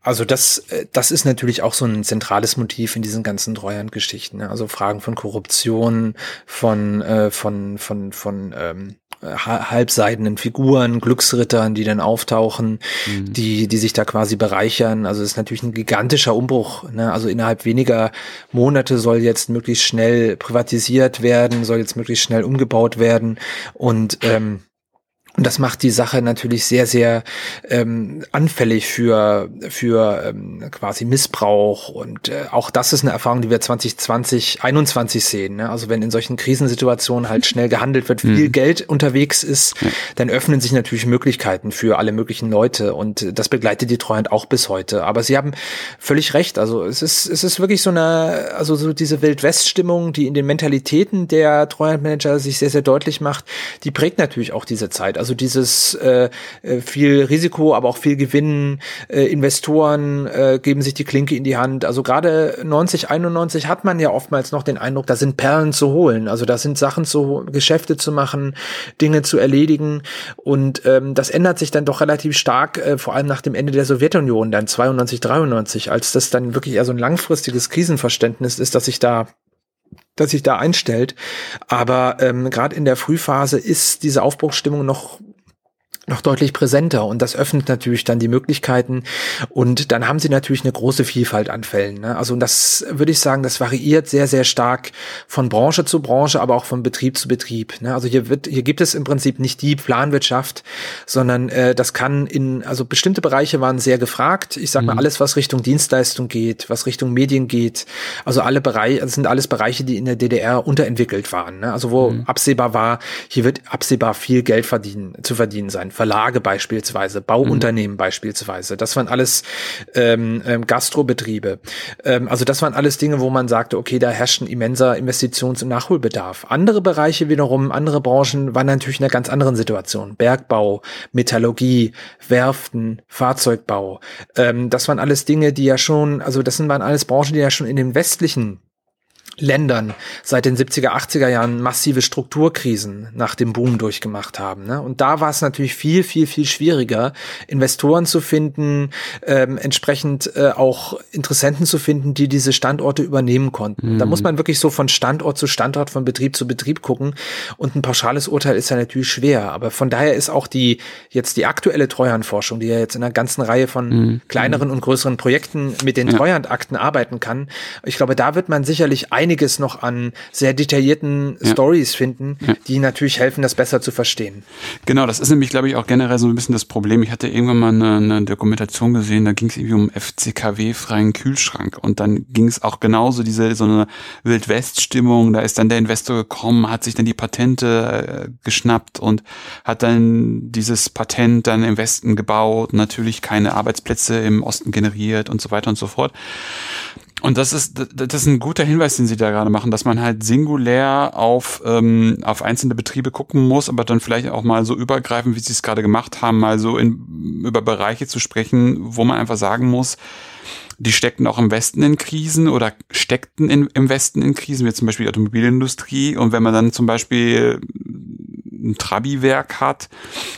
B: Also das, äh, das ist natürlich auch so ein zentrales Motiv in diesen ganzen Treuhandgeschichten. Ne? Also Fragen von Korruption, von äh, von von von ähm, halbseidenen Figuren, Glücksrittern, die dann auftauchen, mhm. die die sich da quasi bereichern. Also es ist natürlich ein gigantischer Umbruch. Ne? Also innerhalb weniger Monate soll jetzt möglichst schnell privatisiert werden, soll jetzt möglichst schnell umgebaut werden und ähm, und das macht die Sache natürlich sehr, sehr ähm, anfällig für, für ähm, quasi Missbrauch. Und äh, auch das ist eine Erfahrung, die wir 2020, 21 sehen. Ne? Also wenn in solchen Krisensituationen halt schnell gehandelt wird, viel mhm. Geld unterwegs ist, dann öffnen sich natürlich Möglichkeiten für alle möglichen Leute. Und das begleitet die Treuhand auch bis heute. Aber Sie haben völlig recht. Also es ist, es ist wirklich so eine, also so diese Wild-West-Stimmung, die in den Mentalitäten der Treuhandmanager sich sehr, sehr deutlich macht, die prägt natürlich auch diese Zeit. Also also dieses äh, äh, viel Risiko, aber auch viel Gewinn, äh, Investoren äh, geben sich die Klinke in die Hand. Also gerade 90, 91 hat man ja oftmals noch den Eindruck, da sind Perlen zu holen. Also da sind Sachen zu, Geschäfte zu machen, Dinge zu erledigen. Und ähm, das ändert sich dann doch relativ stark, äh, vor allem nach dem Ende der Sowjetunion, dann 92, 93, als das dann wirklich eher so ein langfristiges Krisenverständnis ist, dass sich da dass sich da einstellt. Aber ähm, gerade in der Frühphase ist diese Aufbruchsstimmung noch noch deutlich präsenter und das öffnet natürlich dann die Möglichkeiten und dann haben sie natürlich eine große Vielfalt an Fällen. Ne? Also das würde ich sagen, das variiert sehr, sehr stark von Branche zu Branche, aber auch von Betrieb zu Betrieb. Ne? Also hier wird, hier gibt es im Prinzip nicht die Planwirtschaft, sondern äh, das kann in, also bestimmte Bereiche waren sehr gefragt. Ich sag mal, mhm. alles, was Richtung Dienstleistung geht, was Richtung Medien geht, also alle Bereiche, das sind alles Bereiche, die in der DDR unterentwickelt waren. Ne? Also wo mhm. absehbar war, hier wird absehbar viel Geld verdienen, zu verdienen sein Verlage beispielsweise, Bauunternehmen mhm. beispielsweise. Das waren alles ähm, ähm, Gastrobetriebe. Ähm, also das waren alles Dinge, wo man sagte, okay, da herrscht ein immenser Investitions- und Nachholbedarf. Andere Bereiche wiederum, andere Branchen waren natürlich in einer ganz anderen Situation. Bergbau, Metallurgie, Werften, Fahrzeugbau. Ähm, das waren alles Dinge, die ja schon, also das waren alles Branchen, die ja schon in den westlichen Ländern seit den 70er, 80er Jahren massive Strukturkrisen nach dem Boom durchgemacht haben. Ne? Und da war es natürlich viel, viel, viel schwieriger, Investoren zu finden, ähm, entsprechend äh, auch Interessenten zu finden, die diese Standorte übernehmen konnten. Mhm. Da muss man wirklich so von Standort zu Standort, von Betrieb zu Betrieb gucken. Und ein pauschales Urteil ist ja natürlich schwer. Aber von daher ist auch die jetzt die aktuelle Treuhandforschung, die ja jetzt in einer ganzen Reihe von mhm. kleineren und größeren Projekten mit den ja. Treuhandakten arbeiten kann. Ich glaube, da wird man sicherlich ein einiges noch an sehr detaillierten ja. Stories finden, ja. die natürlich helfen, das besser zu verstehen.
A: Genau, das ist nämlich, glaube ich, auch generell so ein bisschen das Problem. Ich hatte irgendwann mal eine, eine Dokumentation gesehen, da ging es irgendwie um FCKW-freien Kühlschrank und dann ging es auch genauso diese so eine Wildwest-Stimmung. Da ist dann der Investor gekommen, hat sich dann die Patente äh, geschnappt und hat dann dieses Patent dann im Westen gebaut, natürlich keine Arbeitsplätze im Osten generiert und so weiter und so fort. Und das ist, das ist ein guter Hinweis, den Sie da gerade machen, dass man halt singulär auf, ähm, auf einzelne Betriebe gucken muss, aber dann vielleicht auch mal so übergreifend, wie Sie es gerade gemacht haben, mal so in, über Bereiche zu sprechen, wo man einfach sagen muss, die steckten auch im Westen in Krisen oder steckten in, im Westen in Krisen, wie zum Beispiel die Automobilindustrie. Und wenn man dann zum Beispiel ein Trabi-Werk hat,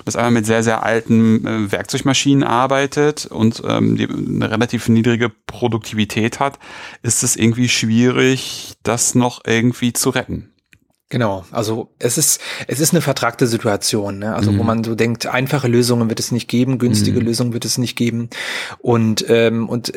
A: das einfach mit sehr, sehr alten äh, Werkzeugmaschinen arbeitet und ähm, die eine relativ niedrige Produktivität hat, ist es irgendwie schwierig, das noch irgendwie zu retten.
B: Genau, also es ist es ist eine vertragte Situation, ne? also mhm. wo man so denkt, einfache Lösungen wird es nicht geben, günstige mhm. Lösungen wird es nicht geben und ähm, und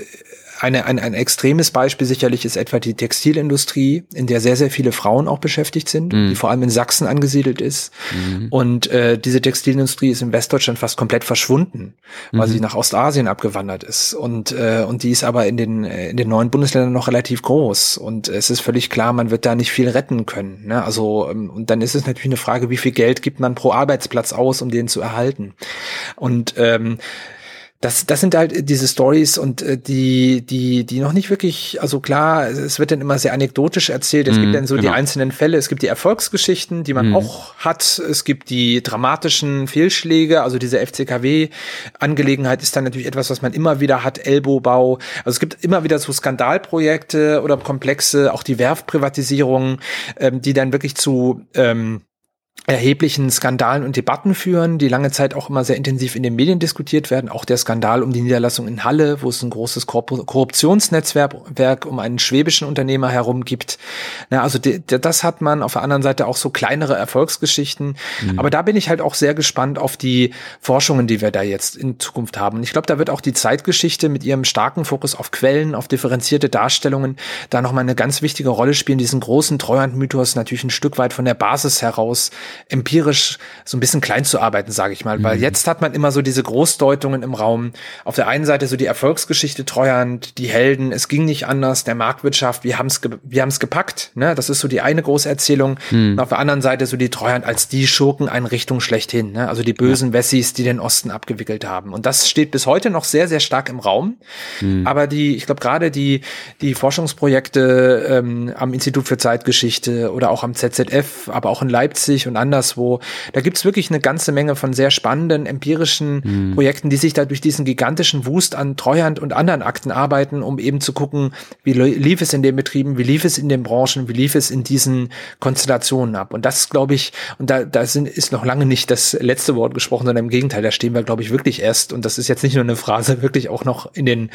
B: eine, ein, ein extremes Beispiel sicherlich ist etwa die Textilindustrie, in der sehr, sehr viele Frauen auch beschäftigt sind, mhm. die vor allem in Sachsen angesiedelt ist. Mhm. Und äh, diese Textilindustrie ist in Westdeutschland fast komplett verschwunden, weil mhm. sie nach Ostasien abgewandert ist. Und, äh, und die ist aber in den, äh, in den neuen Bundesländern noch relativ groß. Und es ist völlig klar, man wird da nicht viel retten können. Ne? Also, ähm, und dann ist es natürlich eine Frage, wie viel Geld gibt man pro Arbeitsplatz aus, um den zu erhalten. Und ähm, das, das sind halt diese Stories und äh, die, die, die noch nicht wirklich, also klar, es wird dann immer sehr anekdotisch erzählt. Es mm, gibt mhm, dann so genau. die einzelnen Fälle. Es gibt die Erfolgsgeschichten, die man mm. auch hat. Es gibt die dramatischen Fehlschläge. Also diese FCKW-Angelegenheit ist dann natürlich etwas, was man immer wieder hat. Elbowbau. Also es gibt immer wieder so Skandalprojekte oder Komplexe, auch die Werfprivatisierung, ähm, die dann wirklich zu ähm, erheblichen Skandalen und Debatten führen, die lange Zeit auch immer sehr intensiv in den Medien diskutiert werden. Auch der Skandal um die Niederlassung in Halle, wo es ein großes Korruptionsnetzwerk um einen schwäbischen Unternehmer herum gibt. Na, also das hat man auf der anderen Seite auch so kleinere Erfolgsgeschichten. Mhm. Aber da bin ich halt auch sehr gespannt auf die Forschungen, die wir da jetzt in Zukunft haben. Und ich glaube, da wird auch die Zeitgeschichte mit ihrem starken Fokus auf Quellen, auf differenzierte Darstellungen da nochmal eine ganz wichtige Rolle spielen, diesen großen Treuhandmythos natürlich ein Stück weit von der Basis heraus empirisch so ein bisschen klein zu arbeiten, sage ich mal. Mhm. Weil jetzt hat man immer so diese Großdeutungen im Raum. Auf der einen Seite so die Erfolgsgeschichte Treuhand, die Helden, es ging nicht anders, der Marktwirtschaft, wir haben es wir haben's gepackt. Ne? Das ist so die eine große Erzählung. Mhm. Und auf der anderen Seite so die Treuhand als die Schurkeneinrichtung schlechthin. Ne? Also die bösen ja. Wessis, die den Osten abgewickelt haben. Und das steht bis heute noch sehr, sehr stark im Raum. Mhm. Aber die, ich glaube gerade die, die Forschungsprojekte ähm, am Institut für Zeitgeschichte oder auch am ZZF, aber auch in Leipzig und anderswo. Da gibt's wirklich eine ganze Menge von sehr spannenden empirischen mhm. Projekten, die sich da durch diesen gigantischen Wust an Treuhand und anderen Akten arbeiten, um eben zu gucken, wie lief es in den Betrieben, wie lief es in den Branchen, wie lief es in diesen Konstellationen ab. Und das glaube ich, und da, da sind, ist noch lange nicht das letzte Wort gesprochen, sondern im Gegenteil, da stehen wir, glaube ich, wirklich erst. Und das ist jetzt nicht nur eine Phrase, <laughs> wirklich auch noch in den,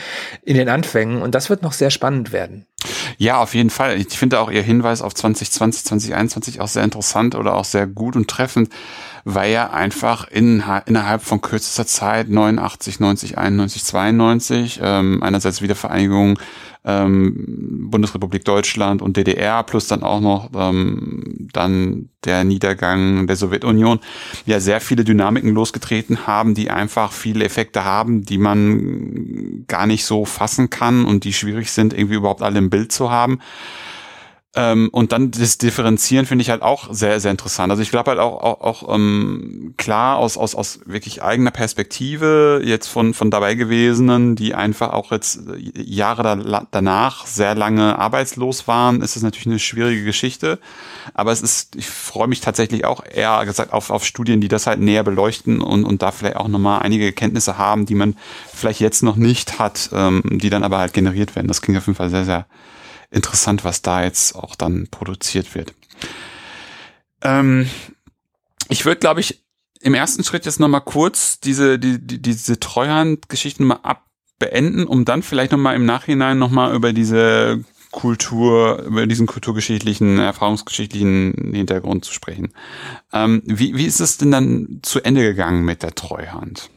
B: in den Anfängen. Und das wird noch sehr spannend werden.
A: Ja, auf jeden Fall. Ich finde auch Ihr Hinweis auf 2020, 2021 auch sehr interessant oder auch sehr gut und treffend, weil ja einfach in, innerhalb von kürzester Zeit 89, 90, 91, 92 ähm, einerseits Wiedervereinigung ähm, Bundesrepublik Deutschland und DDR plus dann auch noch ähm, dann der Niedergang der Sowjetunion ja sehr viele Dynamiken losgetreten haben, die einfach viele Effekte haben, die man gar nicht so fassen kann und die schwierig sind, irgendwie überhaupt alle im Bild zu haben. Ähm, und dann das Differenzieren finde ich halt auch sehr, sehr interessant. Also ich glaube halt auch, auch, auch ähm, klar aus, aus, aus wirklich eigener Perspektive jetzt von, von dabei gewesenen, die einfach auch jetzt Jahre da, danach sehr lange arbeitslos waren, ist es natürlich eine schwierige Geschichte. Aber es ist, ich freue mich tatsächlich auch eher gesagt auf, auf Studien, die das halt näher beleuchten und, und da vielleicht auch nochmal einige Kenntnisse haben, die man vielleicht jetzt noch nicht hat, ähm, die dann aber halt generiert werden. Das klingt auf jeden Fall sehr, sehr interessant, was da jetzt auch dann produziert wird. Ähm, ich würde, glaube ich, im ersten Schritt jetzt nochmal kurz diese, die, die, diese Treuhandgeschichten mal abbeenden, um dann vielleicht nochmal im Nachhinein nochmal über diese Kultur, über diesen kulturgeschichtlichen, erfahrungsgeschichtlichen Hintergrund zu sprechen. Ähm, wie, wie ist es denn dann zu Ende gegangen mit der Treuhand?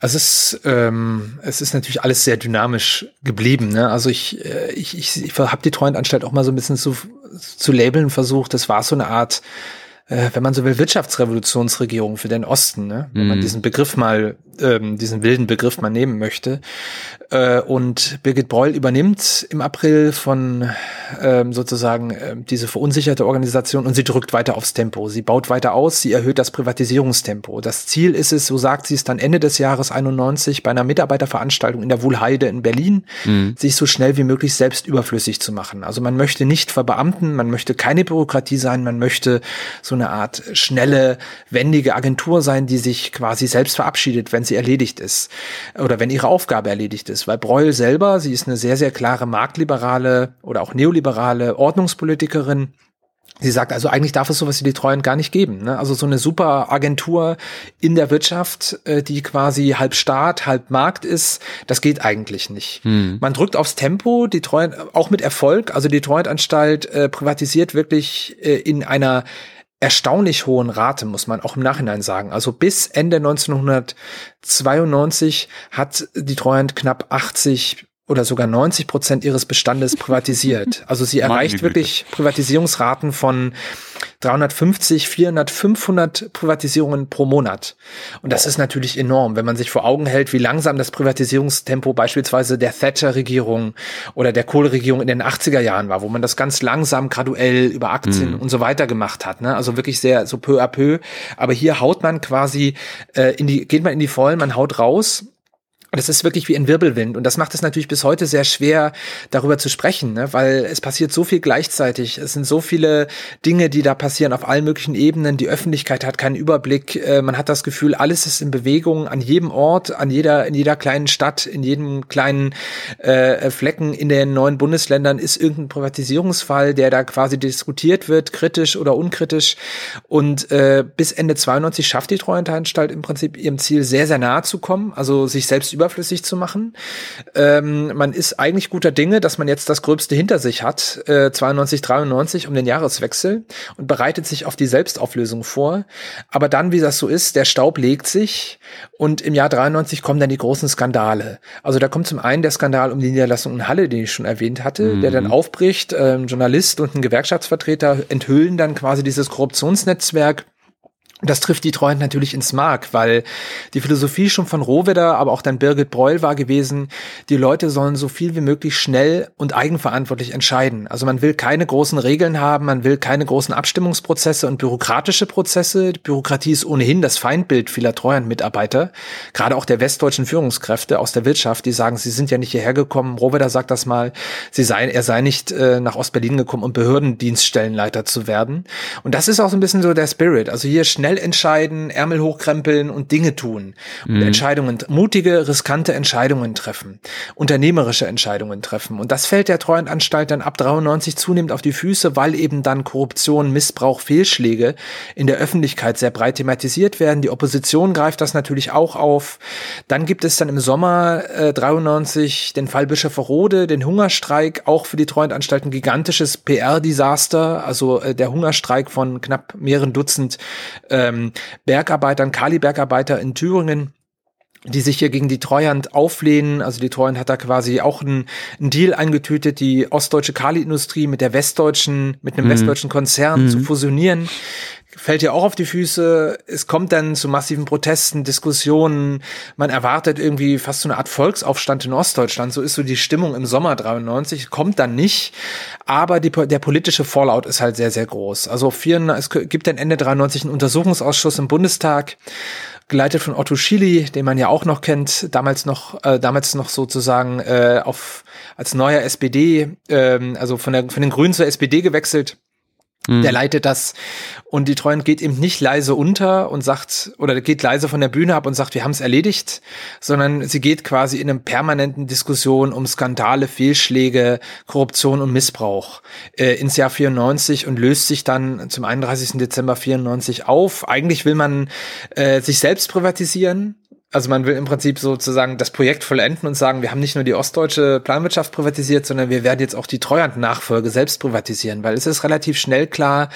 B: Also es ist, ähm, es ist natürlich alles sehr dynamisch geblieben. Ne? Also ich, äh, ich, ich, ich habe die Treuhandanstalt auch mal so ein bisschen zu, zu labeln versucht. Das war so eine Art äh, wenn man so will, Wirtschaftsrevolutionsregierung für den Osten, ne? wenn man mhm. diesen Begriff mal, ähm, diesen wilden Begriff mal nehmen möchte. Äh, und Birgit Breul übernimmt im April von ähm, sozusagen äh, diese verunsicherte Organisation und sie drückt weiter aufs Tempo. Sie baut weiter aus, sie erhöht das Privatisierungstempo. Das Ziel ist es, so sagt sie es dann Ende des Jahres 91 bei einer Mitarbeiterveranstaltung in der Wuhlheide in Berlin, mhm. sich so schnell wie möglich selbst überflüssig zu machen. Also man möchte nicht verbeamten, man möchte keine Bürokratie sein, man möchte so eine Art schnelle, wendige Agentur sein, die sich quasi selbst verabschiedet, wenn sie erledigt ist oder wenn ihre Aufgabe erledigt ist. Weil Breul selber, sie ist eine sehr, sehr klare marktliberale oder auch neoliberale Ordnungspolitikerin. Sie sagt also, eigentlich darf es sowas wie die Treuen gar nicht geben. Ne? Also so eine super Agentur in der Wirtschaft, äh, die quasi halb Staat, halb Markt ist, das geht eigentlich nicht. Hm. Man drückt aufs Tempo, die Treuen, auch mit Erfolg. Also die Treuhandanstalt äh, privatisiert wirklich äh, in einer erstaunlich hohen Rate, muss man auch im Nachhinein sagen. Also bis Ende 1992 hat die Treuhand knapp 80 oder sogar 90 Prozent ihres Bestandes privatisiert. <laughs> Also sie erreicht wirklich Privatisierungsraten von 350, 400, 500 Privatisierungen pro Monat. Und das ist natürlich enorm, wenn man sich vor Augen hält, wie langsam das Privatisierungstempo beispielsweise der Thatcher-Regierung oder der Kohle-Regierung in den 80er Jahren war, wo man das ganz langsam, graduell über Aktien mhm. und so weiter gemacht hat. Ne? Also wirklich sehr so peu à peu. Aber hier haut man quasi äh, in die, geht man in die Vollen, man haut raus und es ist wirklich wie ein Wirbelwind. Und das macht es natürlich bis heute sehr schwer, darüber zu sprechen, ne? weil es passiert so viel gleichzeitig. Es sind so viele Dinge, die da passieren auf allen möglichen Ebenen. Die Öffentlichkeit hat keinen Überblick. Äh, man hat das Gefühl, alles ist in Bewegung an jedem Ort, an jeder, in jeder kleinen Stadt, in jedem kleinen äh, Flecken in den neuen Bundesländern ist irgendein Privatisierungsfall, der da quasi diskutiert wird, kritisch oder unkritisch. Und äh, bis Ende 92 schafft die Treuhandanstalt im Prinzip ihrem Ziel sehr, sehr nahe zu kommen, also sich selbst überflüssig zu machen. Ähm, man ist eigentlich guter Dinge, dass man jetzt das Gröbste hinter sich hat, äh, 92, 93 um den Jahreswechsel und bereitet sich auf die Selbstauflösung vor. Aber dann, wie das so ist, der Staub legt sich und im Jahr 93 kommen dann die großen Skandale. Also da kommt zum einen der Skandal um die Niederlassung in Halle, den ich schon erwähnt hatte, mhm. der dann aufbricht. Ähm, Journalist und ein Gewerkschaftsvertreter enthüllen dann quasi dieses Korruptionsnetzwerk das trifft die Treuhand natürlich ins Mark, weil die Philosophie schon von Rohwedder, aber auch dann Birgit Breul war gewesen, die Leute sollen so viel wie möglich schnell und eigenverantwortlich entscheiden. Also man will keine großen Regeln haben, man will keine großen Abstimmungsprozesse und bürokratische Prozesse. Die Bürokratie ist ohnehin das Feindbild vieler Treuhandmitarbeiter, gerade auch der westdeutschen Führungskräfte aus der Wirtschaft, die sagen, sie sind ja nicht hierher gekommen. Rohwedder sagt das mal, sie sei, er sei nicht äh, nach Ostberlin gekommen, um Behördendienststellenleiter zu werden. Und das ist auch so ein bisschen so der Spirit. Also hier schnell schnell entscheiden, Ärmel hochkrempeln und Dinge tun. Und mhm. Entscheidungen, mutige, riskante Entscheidungen treffen. Unternehmerische Entscheidungen treffen. Und das fällt der Treuhandanstalt dann ab 93 zunehmend auf die Füße, weil eben dann Korruption, Missbrauch, Fehlschläge in der Öffentlichkeit sehr breit thematisiert werden. Die Opposition greift das natürlich auch auf. Dann gibt es dann im Sommer äh, 93 den Fall Bischof Rode, den Hungerstreik, auch für die Treuhandanstalt ein gigantisches PR-Desaster. Also äh, der Hungerstreik von knapp mehreren Dutzend äh, ähm, Bergarbeitern, Kali-Bergarbeiter in Thüringen die sich hier gegen die Treuhand auflehnen. Also die Treuhand hat da quasi auch einen, einen Deal eingetütet, die ostdeutsche Kali-Industrie mit der westdeutschen, mit einem mhm. westdeutschen Konzern mhm. zu fusionieren fällt ja auch auf die Füße. Es kommt dann zu massiven Protesten, Diskussionen. Man erwartet irgendwie fast so eine Art Volksaufstand in Ostdeutschland. So ist so die Stimmung im Sommer 93. Kommt dann nicht. Aber die, der politische Fallout ist halt sehr, sehr groß. Also vier, es gibt dann Ende 93 einen Untersuchungsausschuss im Bundestag geleitet von Otto Schily, den man ja auch noch kennt, damals noch, äh, damals noch sozusagen äh, auf als neuer SPD, ähm, also von der von den Grünen zur SPD gewechselt. Mhm. Der leitet das und die Treuen geht eben nicht leise unter und sagt, oder geht leise von der Bühne ab und sagt, wir haben es erledigt, sondern sie geht quasi in einem permanenten Diskussion um Skandale, Fehlschläge, Korruption und Missbrauch äh, ins Jahr 94 und löst sich dann zum 31. Dezember 94 auf. Eigentlich will man äh, sich selbst privatisieren, also man will im Prinzip sozusagen das Projekt vollenden und sagen, wir haben nicht nur die ostdeutsche Planwirtschaft privatisiert, sondern wir werden jetzt auch die Treuhand-Nachfolge selbst privatisieren, weil es ist relativ schnell klar,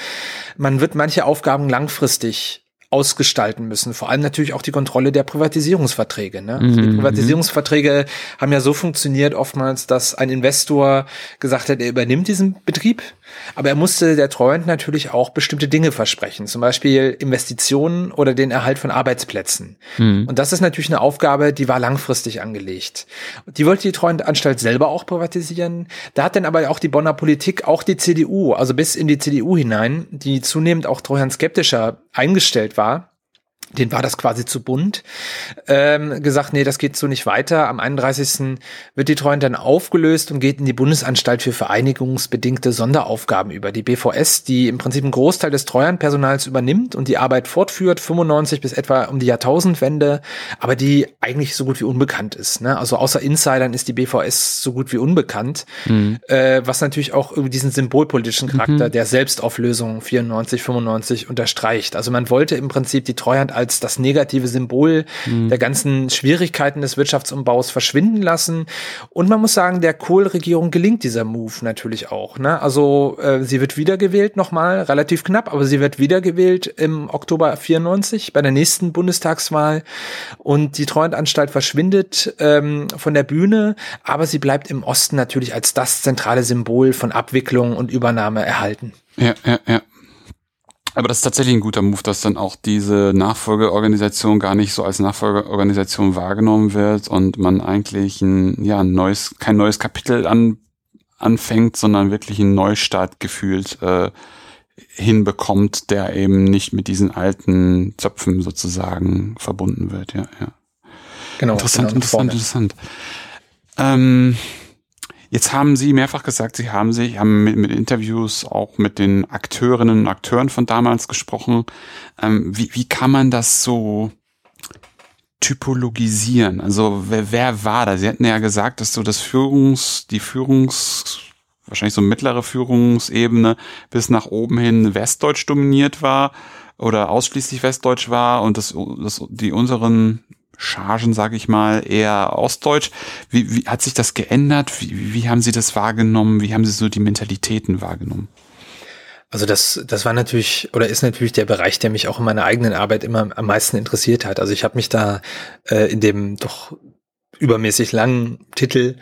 B: man wird manche Aufgaben langfristig ausgestalten müssen. Vor allem natürlich auch die Kontrolle der Privatisierungsverträge. Ne? Mhm. Die Privatisierungsverträge haben ja so funktioniert oftmals, dass ein Investor gesagt hat, er übernimmt diesen Betrieb, aber er musste der Treuhand natürlich auch bestimmte Dinge versprechen, zum Beispiel Investitionen oder den Erhalt von Arbeitsplätzen. Mhm. Und das ist natürlich eine Aufgabe, die war langfristig angelegt. Die wollte die Treuhandanstalt selber auch privatisieren. Da hat dann aber auch die Bonner Politik, auch die CDU, also bis in die CDU hinein, die zunehmend auch Treuhand skeptischer eingestellt war, den war das quasi zu bunt, ähm, gesagt, nee, das geht so nicht weiter. Am 31. wird die Treuhand dann aufgelöst und geht in die Bundesanstalt für vereinigungsbedingte Sonderaufgaben über, die BVS, die im Prinzip einen Großteil des Treuhandpersonals übernimmt und die Arbeit fortführt, 95 bis etwa um die Jahrtausendwende, aber die eigentlich so gut wie unbekannt ist. Ne? Also außer Insidern ist die BVS so gut wie unbekannt, mhm. äh, was natürlich auch über diesen symbolpolitischen Charakter mhm. der Selbstauflösung 94, 95 unterstreicht. Also man wollte im Prinzip die Treuhand als das negative Symbol mhm. der ganzen Schwierigkeiten des Wirtschaftsumbaus verschwinden lassen. Und man muss sagen, der Kohl-Regierung gelingt dieser Move natürlich auch. Ne? Also äh, sie wird wiedergewählt nochmal, relativ knapp, aber sie wird wiedergewählt im Oktober 94 bei der nächsten Bundestagswahl. Und die Treuhandanstalt verschwindet ähm, von der Bühne, aber sie bleibt im Osten natürlich als das zentrale Symbol von Abwicklung und Übernahme erhalten.
A: Ja, ja, ja. Aber das ist tatsächlich ein guter Move, dass dann auch diese Nachfolgeorganisation gar nicht so als Nachfolgeorganisation wahrgenommen wird und man eigentlich ein, ja, ein neues, kein neues Kapitel an, anfängt, sondern wirklich einen Neustart gefühlt äh, hinbekommt, der eben nicht mit diesen alten Zöpfen sozusagen verbunden wird. Ja, ja. Genau. Interessant, genau, interessant, interessant. Ähm, Jetzt haben Sie mehrfach gesagt, Sie haben sich, haben mit, mit Interviews auch mit den Akteurinnen und Akteuren von damals gesprochen. Ähm, wie, wie kann man das so typologisieren? Also wer, wer war da? Sie hatten ja gesagt, dass so das Führungs, die Führungs, wahrscheinlich so mittlere Führungsebene bis nach oben hin westdeutsch dominiert war oder ausschließlich westdeutsch war und das, das die unseren Chargen, sage ich mal, eher ostdeutsch. Wie, wie hat sich das geändert? Wie, wie haben Sie das wahrgenommen? Wie haben Sie so die Mentalitäten wahrgenommen?
B: Also das, das war natürlich oder ist natürlich der Bereich, der mich auch in meiner eigenen Arbeit immer am meisten interessiert hat. Also ich habe mich da äh, in dem doch übermäßig langen Titel.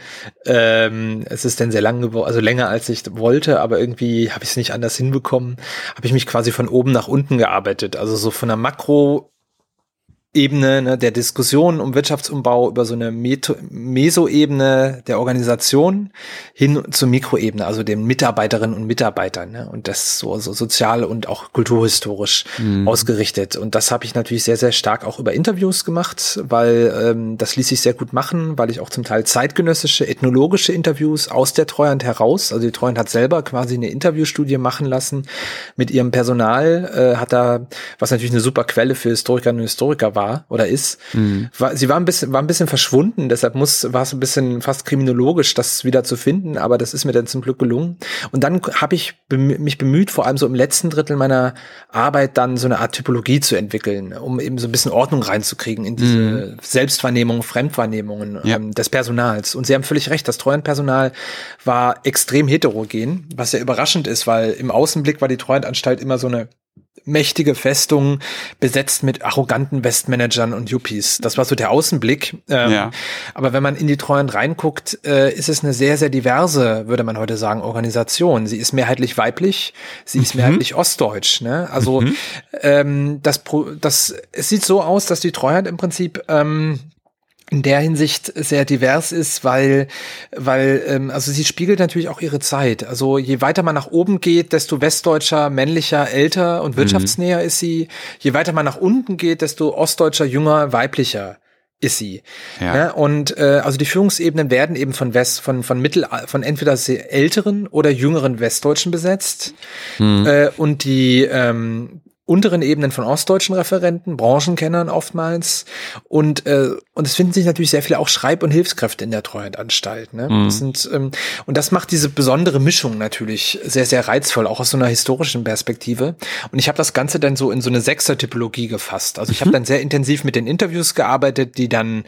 B: Ähm, es ist denn sehr lang geworden, also länger als ich wollte, aber irgendwie habe ich es nicht anders hinbekommen. Habe ich mich quasi von oben nach unten gearbeitet, also so von der Makro Ebene ne, der Diskussion um Wirtschaftsumbau über so eine Meso-Ebene der Organisation hin zur Mikroebene, also den Mitarbeiterinnen und Mitarbeitern. Ne, und das so, so sozial und auch kulturhistorisch mhm. ausgerichtet. Und das habe ich natürlich sehr, sehr stark auch über Interviews gemacht, weil ähm, das ließ sich sehr gut machen, weil ich auch zum Teil zeitgenössische, ethnologische Interviews aus der Treuhand heraus, also die Treuhand hat selber quasi eine Interviewstudie machen lassen mit ihrem Personal, äh, hat da, was natürlich eine super Quelle für Historikerinnen und Historiker war, war oder ist. Mhm. War, sie war ein bisschen, war ein bisschen verschwunden, deshalb muss, war es ein bisschen fast kriminologisch, das wieder zu finden, aber das ist mir dann zum Glück gelungen. Und dann habe ich mich bemüht, vor allem so im letzten Drittel meiner Arbeit dann so eine Art Typologie zu entwickeln, um eben so ein bisschen Ordnung reinzukriegen in diese mhm. Selbstwahrnehmung, Fremdwahrnehmungen ja. ähm, des Personals. Und Sie haben völlig recht, das Treuhandpersonal war extrem heterogen, was ja überraschend ist, weil im Außenblick war die Treuhandanstalt immer so eine mächtige Festung besetzt mit arroganten Westmanagern und Yuppies. Das war so der Außenblick. Ähm, ja. Aber wenn man in die Treuen reinguckt, äh, ist es eine sehr, sehr diverse, würde man heute sagen, Organisation. Sie ist mehrheitlich weiblich, sie ist mhm. mehrheitlich ostdeutsch. Ne? Also mhm. ähm, das, das, es sieht so aus, dass die Treuhand im Prinzip ähm, in der Hinsicht sehr divers ist, weil, weil, ähm, also sie spiegelt natürlich auch ihre Zeit. Also je weiter man nach oben geht, desto westdeutscher, männlicher, älter und mhm. wirtschaftsnäher mhm. ist sie. Je weiter man nach unten geht, desto ostdeutscher, jünger, weiblicher ist sie. Ja. ja und äh, also die Führungsebenen werden eben von West, von von Mittel, von entweder sehr älteren oder jüngeren Westdeutschen besetzt. Mhm. Äh, und die ähm, unteren Ebenen von ostdeutschen Referenten, Branchenkennern oftmals. Und, äh, und es finden sich natürlich sehr viele auch Schreib- und Hilfskräfte in der Treuhandanstalt. Ne? Mhm. Das sind, ähm, und das macht diese besondere Mischung natürlich sehr, sehr reizvoll, auch aus so einer historischen Perspektive. Und ich habe das Ganze dann so in so eine Sechser-Typologie gefasst. Also ich mhm. habe dann sehr intensiv mit den Interviews gearbeitet, die dann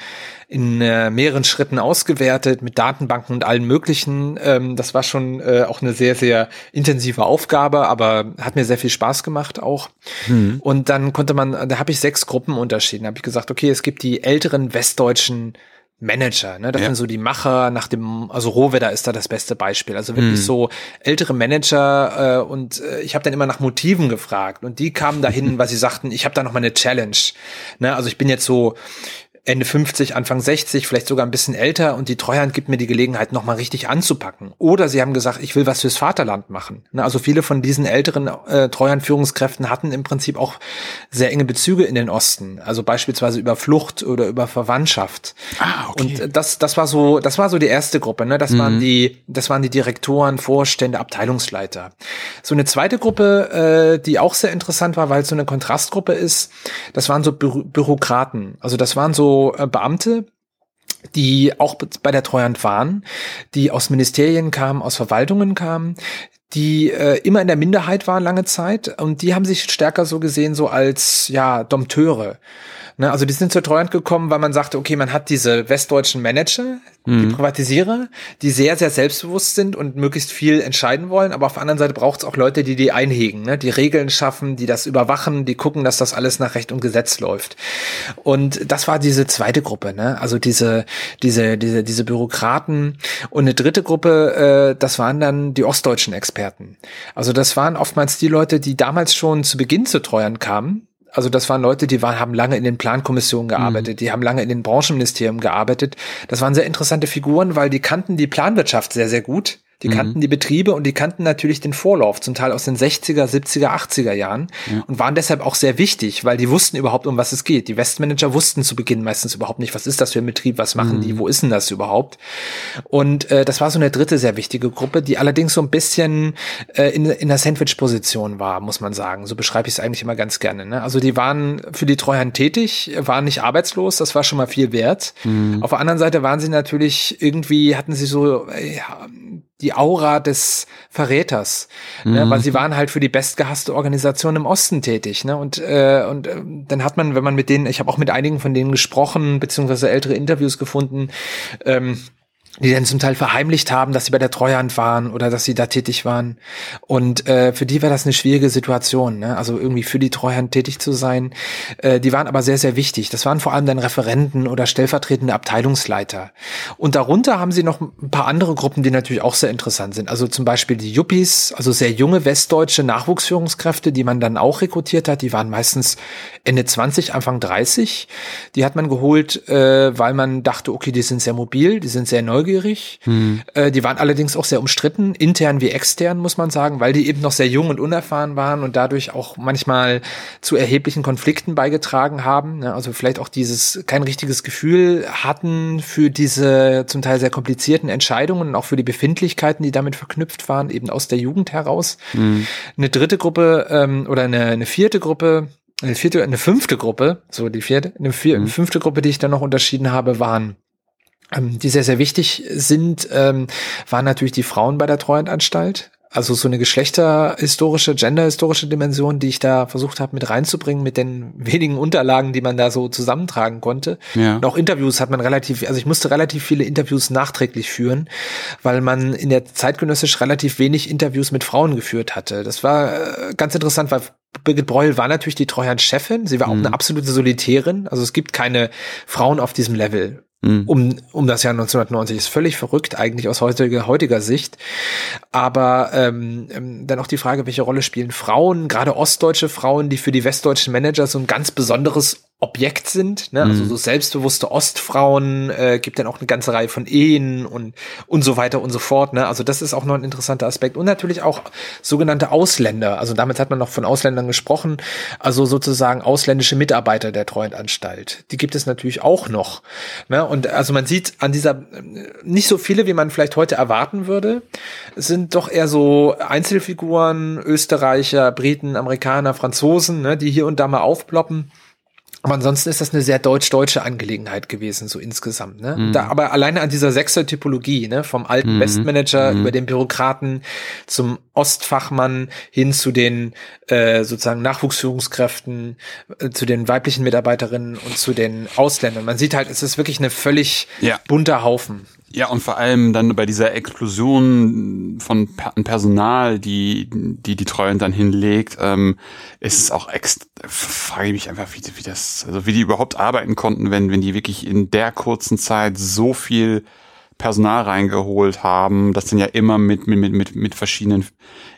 B: in äh, mehreren Schritten ausgewertet, mit Datenbanken und allen möglichen. Ähm, das war schon äh, auch eine sehr, sehr intensive Aufgabe, aber hat mir sehr viel Spaß gemacht auch. Mhm. Und dann konnte man, da habe ich sechs Gruppen unterschieden. Da habe ich gesagt, okay, es gibt die älteren westdeutschen Manager, ne? Das ja. sind so die Macher nach dem, also Rohwedder ist da das beste Beispiel. Also wirklich mhm. so ältere Manager äh, und äh, ich habe dann immer nach Motiven gefragt und die kamen dahin, <laughs> weil sie sagten, ich habe da noch mal eine Challenge. Ne? Also ich bin jetzt so Ende 50, Anfang 60, vielleicht sogar ein bisschen älter und die Treuhand gibt mir die Gelegenheit, nochmal richtig anzupacken. Oder sie haben gesagt, ich will was fürs Vaterland machen. Ne, also viele von diesen älteren äh, Treuhandführungskräften hatten im Prinzip auch sehr enge Bezüge in den Osten. Also beispielsweise über Flucht oder über Verwandtschaft. Ah, okay. Und das, das war so, das war so die erste Gruppe. Ne? Das mhm. waren die, das waren die Direktoren, Vorstände, Abteilungsleiter. So eine zweite Gruppe, äh, die auch sehr interessant war, weil es so eine Kontrastgruppe ist, das waren so Bü Bürokraten. Also das waren so Beamte, die auch bei der Treuhand waren, die aus Ministerien kamen, aus Verwaltungen kamen, die äh, immer in der Minderheit waren lange Zeit und die haben sich stärker so gesehen so als ja Dompteure. Ne, also die sind zur Treuhand gekommen, weil man sagte, okay, man hat diese westdeutschen Manager, mhm. die Privatisierer, die sehr, sehr selbstbewusst sind und möglichst viel entscheiden wollen. Aber auf der anderen Seite braucht es auch Leute, die die einhegen, ne, die Regeln schaffen, die das überwachen, die gucken, dass das alles nach Recht und Gesetz läuft. Und das war diese zweite Gruppe, ne? also diese, diese, diese, diese Bürokraten. Und eine dritte Gruppe, äh, das waren dann die ostdeutschen Experten. Also das waren oftmals die Leute, die damals schon zu Beginn zu Treuhand kamen also das waren Leute, die waren, haben lange in den Plankommissionen gearbeitet, mhm. die haben lange in den Branchenministerien gearbeitet. Das waren sehr interessante Figuren, weil die kannten die Planwirtschaft sehr, sehr gut. Die mhm. kannten die Betriebe und die kannten natürlich den Vorlauf, zum Teil aus den 60er, 70er, 80er Jahren ja. und waren deshalb auch sehr wichtig, weil die wussten überhaupt, um was es geht. Die Westmanager wussten zu Beginn meistens überhaupt nicht, was ist das für ein Betrieb, was machen mhm. die, wo ist denn das überhaupt? Und äh, das war so eine dritte sehr wichtige Gruppe, die allerdings so ein bisschen äh, in, in der Sandwich-Position war, muss man sagen. So beschreibe ich es eigentlich immer ganz gerne. Ne? Also die waren für die Treuhand tätig, waren nicht arbeitslos, das war schon mal viel wert. Mhm. Auf der anderen Seite waren sie natürlich irgendwie, hatten sie so, äh, ja, die Aura des Verräters, mhm. ne, weil sie waren halt für die bestgehasste Organisation im Osten tätig. Ne? Und, äh, und äh, dann hat man, wenn man mit denen, ich habe auch mit einigen von denen gesprochen, beziehungsweise ältere Interviews gefunden, ähm, die dann zum Teil verheimlicht haben, dass sie bei der Treuhand waren oder dass sie da tätig waren. Und äh, für die war das eine schwierige Situation, ne? also irgendwie für die Treuhand tätig zu sein. Äh, die waren aber sehr, sehr wichtig. Das waren vor allem dann Referenten oder stellvertretende Abteilungsleiter. Und darunter haben sie noch ein paar andere Gruppen, die natürlich auch sehr interessant sind. Also zum Beispiel die Yuppies, also sehr junge westdeutsche Nachwuchsführungskräfte, die man dann auch rekrutiert hat. Die waren meistens Ende 20, Anfang 30. Die hat man geholt, äh, weil man dachte, okay, die sind sehr mobil, die sind sehr neu neugierig. Hm. Äh, die waren allerdings auch sehr umstritten, intern wie extern, muss man sagen, weil die eben noch sehr jung und unerfahren waren und dadurch auch manchmal zu erheblichen Konflikten beigetragen haben. Ja, also vielleicht auch dieses kein richtiges Gefühl hatten für diese zum Teil sehr komplizierten Entscheidungen und auch für die Befindlichkeiten, die damit verknüpft waren, eben aus der Jugend heraus. Hm. Eine dritte Gruppe ähm, oder eine, eine vierte Gruppe, eine vierte, eine fünfte Gruppe, so die vierte, eine, vier, eine hm. fünfte Gruppe, die ich dann noch unterschieden habe, waren die sehr, sehr wichtig sind, ähm, waren natürlich die Frauen bei der Treuhandanstalt. Also so eine geschlechterhistorische, genderhistorische Dimension, die ich da versucht habe mit reinzubringen, mit den wenigen Unterlagen, die man da so zusammentragen konnte. Ja. Und auch Interviews hat man relativ, also ich musste relativ viele Interviews nachträglich führen, weil man in der zeitgenössisch relativ wenig Interviews mit Frauen geführt hatte. Das war äh, ganz interessant, weil Birgit Breuel war natürlich die Treuhand-Chefin. Sie war auch mhm. eine absolute Solitärin. Also es gibt keine Frauen auf diesem Level. Mhm. um, um das Jahr 1990 ist völlig verrückt, eigentlich aus heutiger, heutiger Sicht. Aber ähm, ähm, dann auch die Frage, welche Rolle spielen Frauen, gerade ostdeutsche Frauen, die für die westdeutschen Manager so ein ganz besonderes Objekt sind, ne? also mhm. so selbstbewusste Ostfrauen, äh, gibt dann auch eine ganze Reihe von Ehen und und so weiter und so fort. Ne? Also das ist auch noch ein interessanter Aspekt und natürlich auch sogenannte Ausländer. Also damit hat man noch von Ausländern gesprochen, also sozusagen ausländische Mitarbeiter der Treuhandanstalt. Die gibt es natürlich auch noch. Ne? Und also man sieht an dieser nicht so viele, wie man vielleicht heute erwarten würde, sind doch eher so Einzelfiguren, Österreicher, Briten, Amerikaner, Franzosen, ne? die hier und da mal aufploppen. Aber ansonsten ist das eine sehr deutsch-deutsche Angelegenheit gewesen, so insgesamt. Ne? Mhm. Da, aber alleine an dieser Sechser-Typologie, ne? vom alten mhm. Westmanager mhm. über den Bürokraten zum Ostfachmann hin zu den äh, sozusagen Nachwuchsführungskräften, äh, zu den weiblichen Mitarbeiterinnen und zu den Ausländern. Man sieht halt, es ist wirklich eine völlig ja. bunter Haufen.
A: Ja, und vor allem dann bei dieser Explosion von Personal, die die, die Treuen dann hinlegt, ähm, ist es auch ex frage ich mich einfach, wie, wie das, also wie die überhaupt arbeiten konnten, wenn, wenn die wirklich in der kurzen Zeit so viel Personal reingeholt haben, das dann ja immer mit, mit, mit, mit verschiedenen,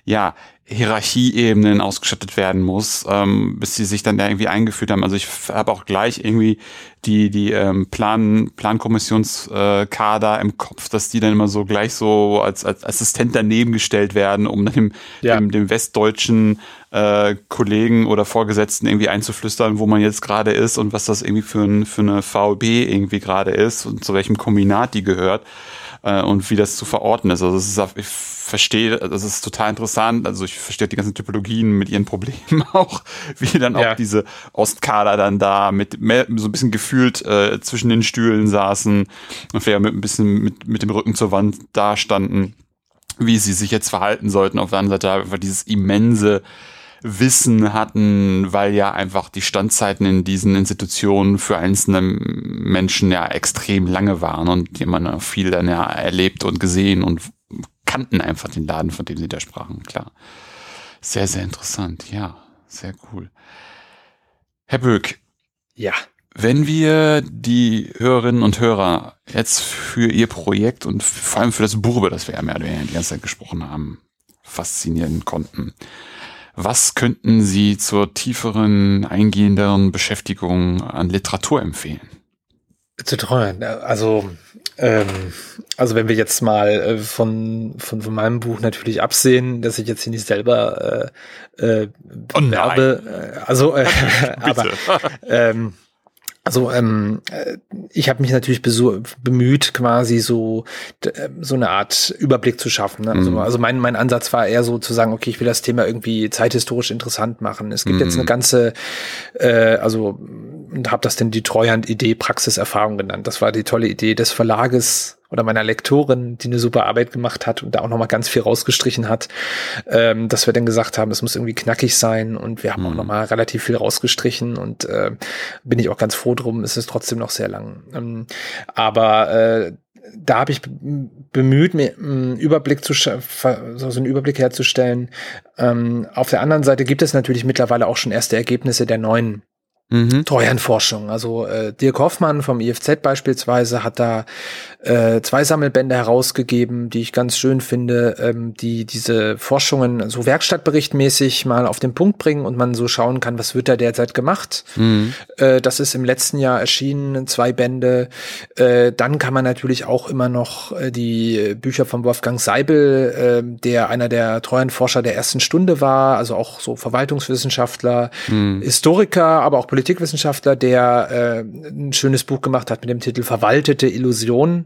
A: ja, Hierarchieebenen ausgestattet werden muss, ähm, bis sie sich dann da irgendwie eingeführt haben. Also ich habe auch gleich irgendwie die die ähm, Plan Plankommissionskader äh, im Kopf, dass die dann immer so gleich so als, als Assistent daneben gestellt werden, um dann dem, ja. dem, dem westdeutschen äh, Kollegen oder Vorgesetzten irgendwie einzuflüstern, wo man jetzt gerade ist und was das irgendwie für, ein, für eine VB irgendwie gerade ist und zu welchem Kombinat die gehört äh, und wie das zu verorten ist. Also es ist, ich verstehe, das ist total interessant. Also ich verstehe die ganzen Typologien mit ihren Problemen <laughs> auch, wie dann ja. auch diese Ostkader dann da mit mehr, so ein bisschen gefühlt äh, zwischen den Stühlen saßen und vielleicht mit ein bisschen mit, mit dem Rücken zur Wand dastanden, wie sie sich jetzt verhalten sollten. Auf der anderen Seite einfach dieses immense Wissen hatten, weil ja einfach die Standzeiten in diesen Institutionen für einzelne Menschen ja extrem lange waren und die man viel dann ja erlebt und gesehen und kannten einfach den Laden, von dem sie da sprachen, klar. Sehr, sehr interessant, ja, sehr cool. Herr Böck.
B: Ja.
A: Wenn wir die Hörerinnen und Hörer jetzt für ihr Projekt und vor allem für das Buch, über das wir ja mehr oder weniger die ganze Zeit gesprochen haben, faszinieren konnten, was könnten Sie zur tieferen, eingehenderen Beschäftigung an Literatur empfehlen?
B: Zu treuen. Also, ähm, also wenn wir jetzt mal äh, von, von, von meinem Buch natürlich absehen, dass ich jetzt hier nicht selber äh, äh,
A: oh werbe,
B: äh, also äh, <laughs> <laughs> aber ähm, also ähm, äh, ich habe mich natürlich bemüht, quasi so äh, so eine Art Überblick zu schaffen. Ne? Also, mhm. also mein mein Ansatz war eher so zu sagen, okay, ich will das Thema irgendwie zeithistorisch interessant machen. Es gibt mhm. jetzt eine ganze, äh, also habe das denn die Treuhand-Idee Praxiserfahrung genannt. Das war die tolle Idee des Verlages oder meiner Lektorin, die eine super Arbeit gemacht hat und da auch nochmal ganz viel rausgestrichen hat, ähm, dass wir dann gesagt haben, es muss irgendwie knackig sein und wir haben mhm. auch nochmal relativ viel rausgestrichen und äh, bin ich auch ganz froh drum, es ist trotzdem noch sehr lang. Ähm, aber äh, da habe ich bemüht, mir einen Überblick zu so einen Überblick herzustellen. Ähm, auf der anderen Seite gibt es natürlich mittlerweile auch schon erste Ergebnisse der neuen Mhm. Treuhandforschung. Also äh, Dirk Hoffmann vom IFZ beispielsweise hat da äh, zwei Sammelbände herausgegeben, die ich ganz schön finde, ähm, die diese Forschungen so werkstattberichtmäßig mal auf den Punkt bringen und man so schauen kann, was wird da derzeit gemacht. Mhm. Äh, das ist im letzten Jahr erschienen, zwei Bände. Äh, dann kann man natürlich auch immer noch äh, die Bücher von Wolfgang Seibel, äh, der einer der Treuhandforscher der ersten Stunde war, also auch so Verwaltungswissenschaftler, mhm. Historiker, aber auch Politikwissenschaftler, der äh, ein schönes Buch gemacht hat mit dem Titel Verwaltete Illusionen.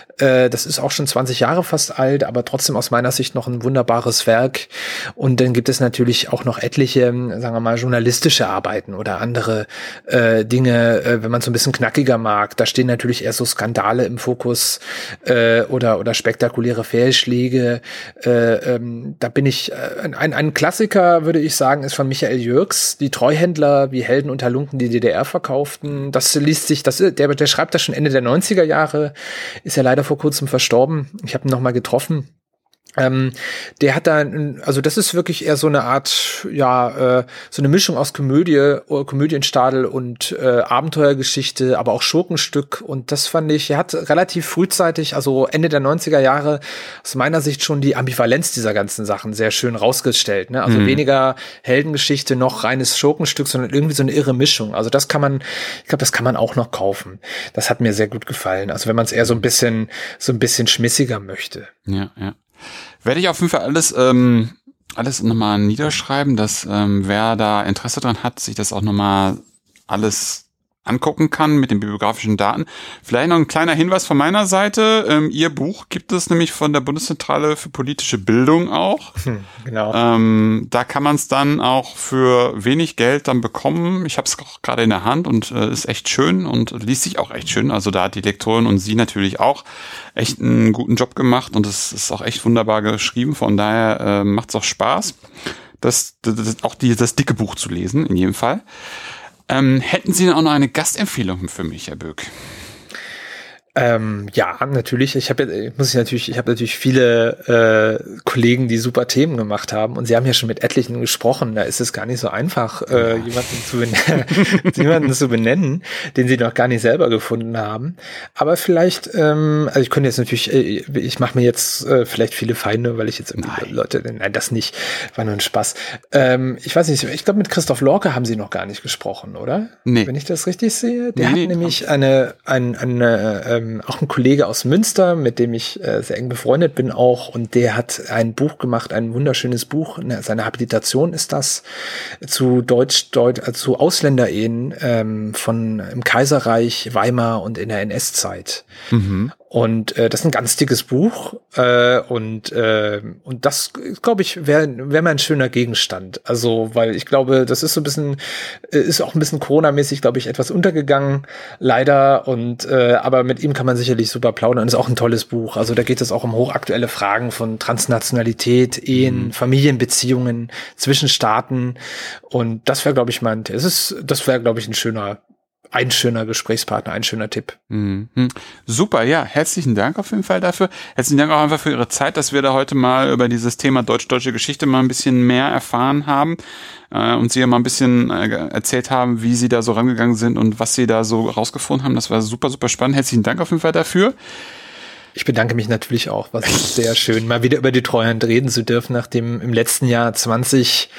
B: Äh, das ist auch schon 20 Jahre fast alt, aber trotzdem aus meiner Sicht noch ein wunderbares Werk. Und dann gibt es natürlich auch noch etliche, sagen wir mal, journalistische Arbeiten oder andere äh, Dinge, äh, wenn man so ein bisschen knackiger mag. Da stehen natürlich eher so Skandale im Fokus äh, oder, oder spektakuläre Fehlschläge. Äh, ähm, da bin ich, äh, ein, ein Klassiker, würde ich sagen, ist von Michael Jürgs, die Treuhändler wie Helden und Halunken die DDR verkauften. Das liest sich, das, der, der schreibt das schon Ende der 90er Jahre, ist ja leider vor kurzem verstorben. Ich habe ihn noch mal getroffen. Ähm, der hat da, also das ist wirklich eher so eine Art, ja, äh, so eine Mischung aus Komödie, äh, Komödienstadel und äh, Abenteuergeschichte, aber auch Schurkenstück. Und das fand ich, er hat relativ frühzeitig, also Ende der 90er Jahre, aus meiner Sicht schon die Ambivalenz dieser ganzen Sachen sehr schön rausgestellt. Ne? Also mhm. weniger Heldengeschichte, noch reines Schurkenstück, sondern irgendwie so eine irre Mischung. Also das kann man, ich glaube, das kann man auch noch kaufen. Das hat mir sehr gut gefallen. Also wenn man es eher so ein bisschen, so ein bisschen schmissiger möchte.
A: Ja, ja. Werde ich auf jeden Fall alles, ähm, alles nochmal niederschreiben, dass ähm, wer da Interesse dran hat, sich das auch nochmal alles angucken kann mit den bibliografischen Daten. Vielleicht noch ein kleiner Hinweis von meiner Seite. Ähm, Ihr Buch gibt es nämlich von der Bundeszentrale für politische Bildung auch. <laughs> Hm, genau. Ähm, da kann man es dann auch für wenig Geld dann bekommen. Ich habe es gerade in der Hand und äh, ist echt schön und liest sich auch echt schön. Also da hat die Lektorin und sie natürlich auch echt einen guten Job gemacht und es ist auch echt wunderbar geschrieben. Von daher äh, macht es auch Spaß, das, das, das, auch die, das dicke Buch zu lesen, in jedem Fall. Ähm, hätten Sie auch noch eine Gastempfehlung für mich, Herr Böck?
B: Ähm, ja, natürlich. Ich habe ja, muss ich natürlich, ich habe natürlich viele äh, Kollegen, die super Themen gemacht haben und sie haben ja schon mit etlichen gesprochen. Da ist es gar nicht so einfach, äh, jemanden zu, <laughs> jemanden zu benennen, den sie noch gar nicht selber gefunden haben. Aber vielleicht, ähm, also ich könnte jetzt natürlich, äh, ich mache mir jetzt äh, vielleicht viele Feinde, weil ich jetzt irgendwie nein. Leute, nein, das nicht, war nur ein Spaß. Ähm, ich weiß nicht, ich glaube mit Christoph Lorke haben sie noch gar nicht gesprochen, oder? Nee. Wenn ich das richtig sehe. Der nee, hat nee, nämlich eine, ein, eine, äh, ähm, auch ein Kollege aus Münster, mit dem ich äh, sehr eng befreundet bin auch, und der hat ein Buch gemacht, ein wunderschönes Buch. Ne, seine Habilitation ist das zu Deutsch, Deut äh, zu Ausländerehen ähm, von im Kaiserreich, Weimar und in der NS-Zeit. Mhm. Und äh, das ist ein ganz dickes Buch äh, und äh, und das glaube ich wäre wäre mal ein schöner Gegenstand. Also weil ich glaube, das ist so ein bisschen äh, ist auch ein bisschen Corona-mäßig, glaube ich, etwas untergegangen leider. Und äh, aber mit ihm kann man sicherlich super plaudern. Ist auch ein tolles Buch. Also da geht es auch um hochaktuelle Fragen von Transnationalität, Ehen, mhm. Familienbeziehungen zwischen Staaten. Und das wäre glaube ich mein, es ist das wäre glaube ich ein schöner ein schöner Gesprächspartner, ein schöner Tipp.
A: Mhm. Super, ja, herzlichen Dank auf jeden Fall dafür. Herzlichen Dank auch einfach für Ihre Zeit, dass wir da heute mal über dieses Thema deutsch-deutsche Geschichte mal ein bisschen mehr erfahren haben äh, und Sie ja mal ein bisschen äh, erzählt haben, wie Sie da so rangegangen sind und was Sie da so rausgefunden haben. Das war super, super spannend. Herzlichen Dank auf jeden Fall dafür.
B: Ich bedanke mich natürlich auch. Was sehr <laughs> schön, mal wieder über die Treuhand reden zu dürfen, nachdem im letzten Jahr 20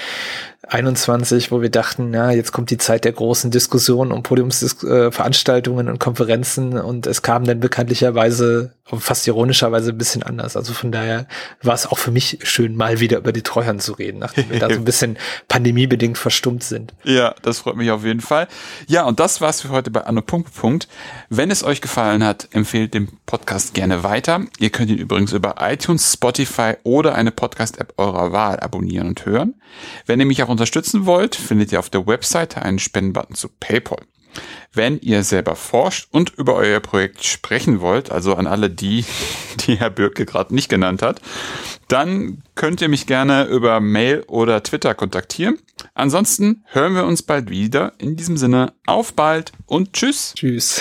B: 21, wo wir dachten, na, jetzt kommt die Zeit der großen Diskussionen um Podiumsveranstaltungen und Konferenzen und es kam dann bekanntlicherweise, fast ironischerweise ein bisschen anders. Also von daher war es auch für mich schön, mal wieder über die Treuhand zu reden, nachdem wir da so ein <laughs> bisschen pandemiebedingt verstummt sind.
A: Ja, das freut mich auf jeden Fall. Ja, und das war's für heute bei Anno Punkt Punkt. Wenn es euch gefallen hat, empfehlt den Podcast gerne weiter. Ihr könnt ihn übrigens über iTunes, Spotify oder eine Podcast-App eurer Wahl abonnieren und hören. Wenn ihr mich auch unterstützen wollt, findet ihr auf der Webseite einen Spendenbutton zu PayPal. Wenn ihr selber forscht und über euer Projekt sprechen wollt, also an alle die, <laughs> die Herr Birke gerade nicht genannt hat, dann könnt ihr mich gerne über Mail oder Twitter kontaktieren. Ansonsten hören wir uns bald wieder. In diesem Sinne, auf bald und tschüss.
B: Tschüss.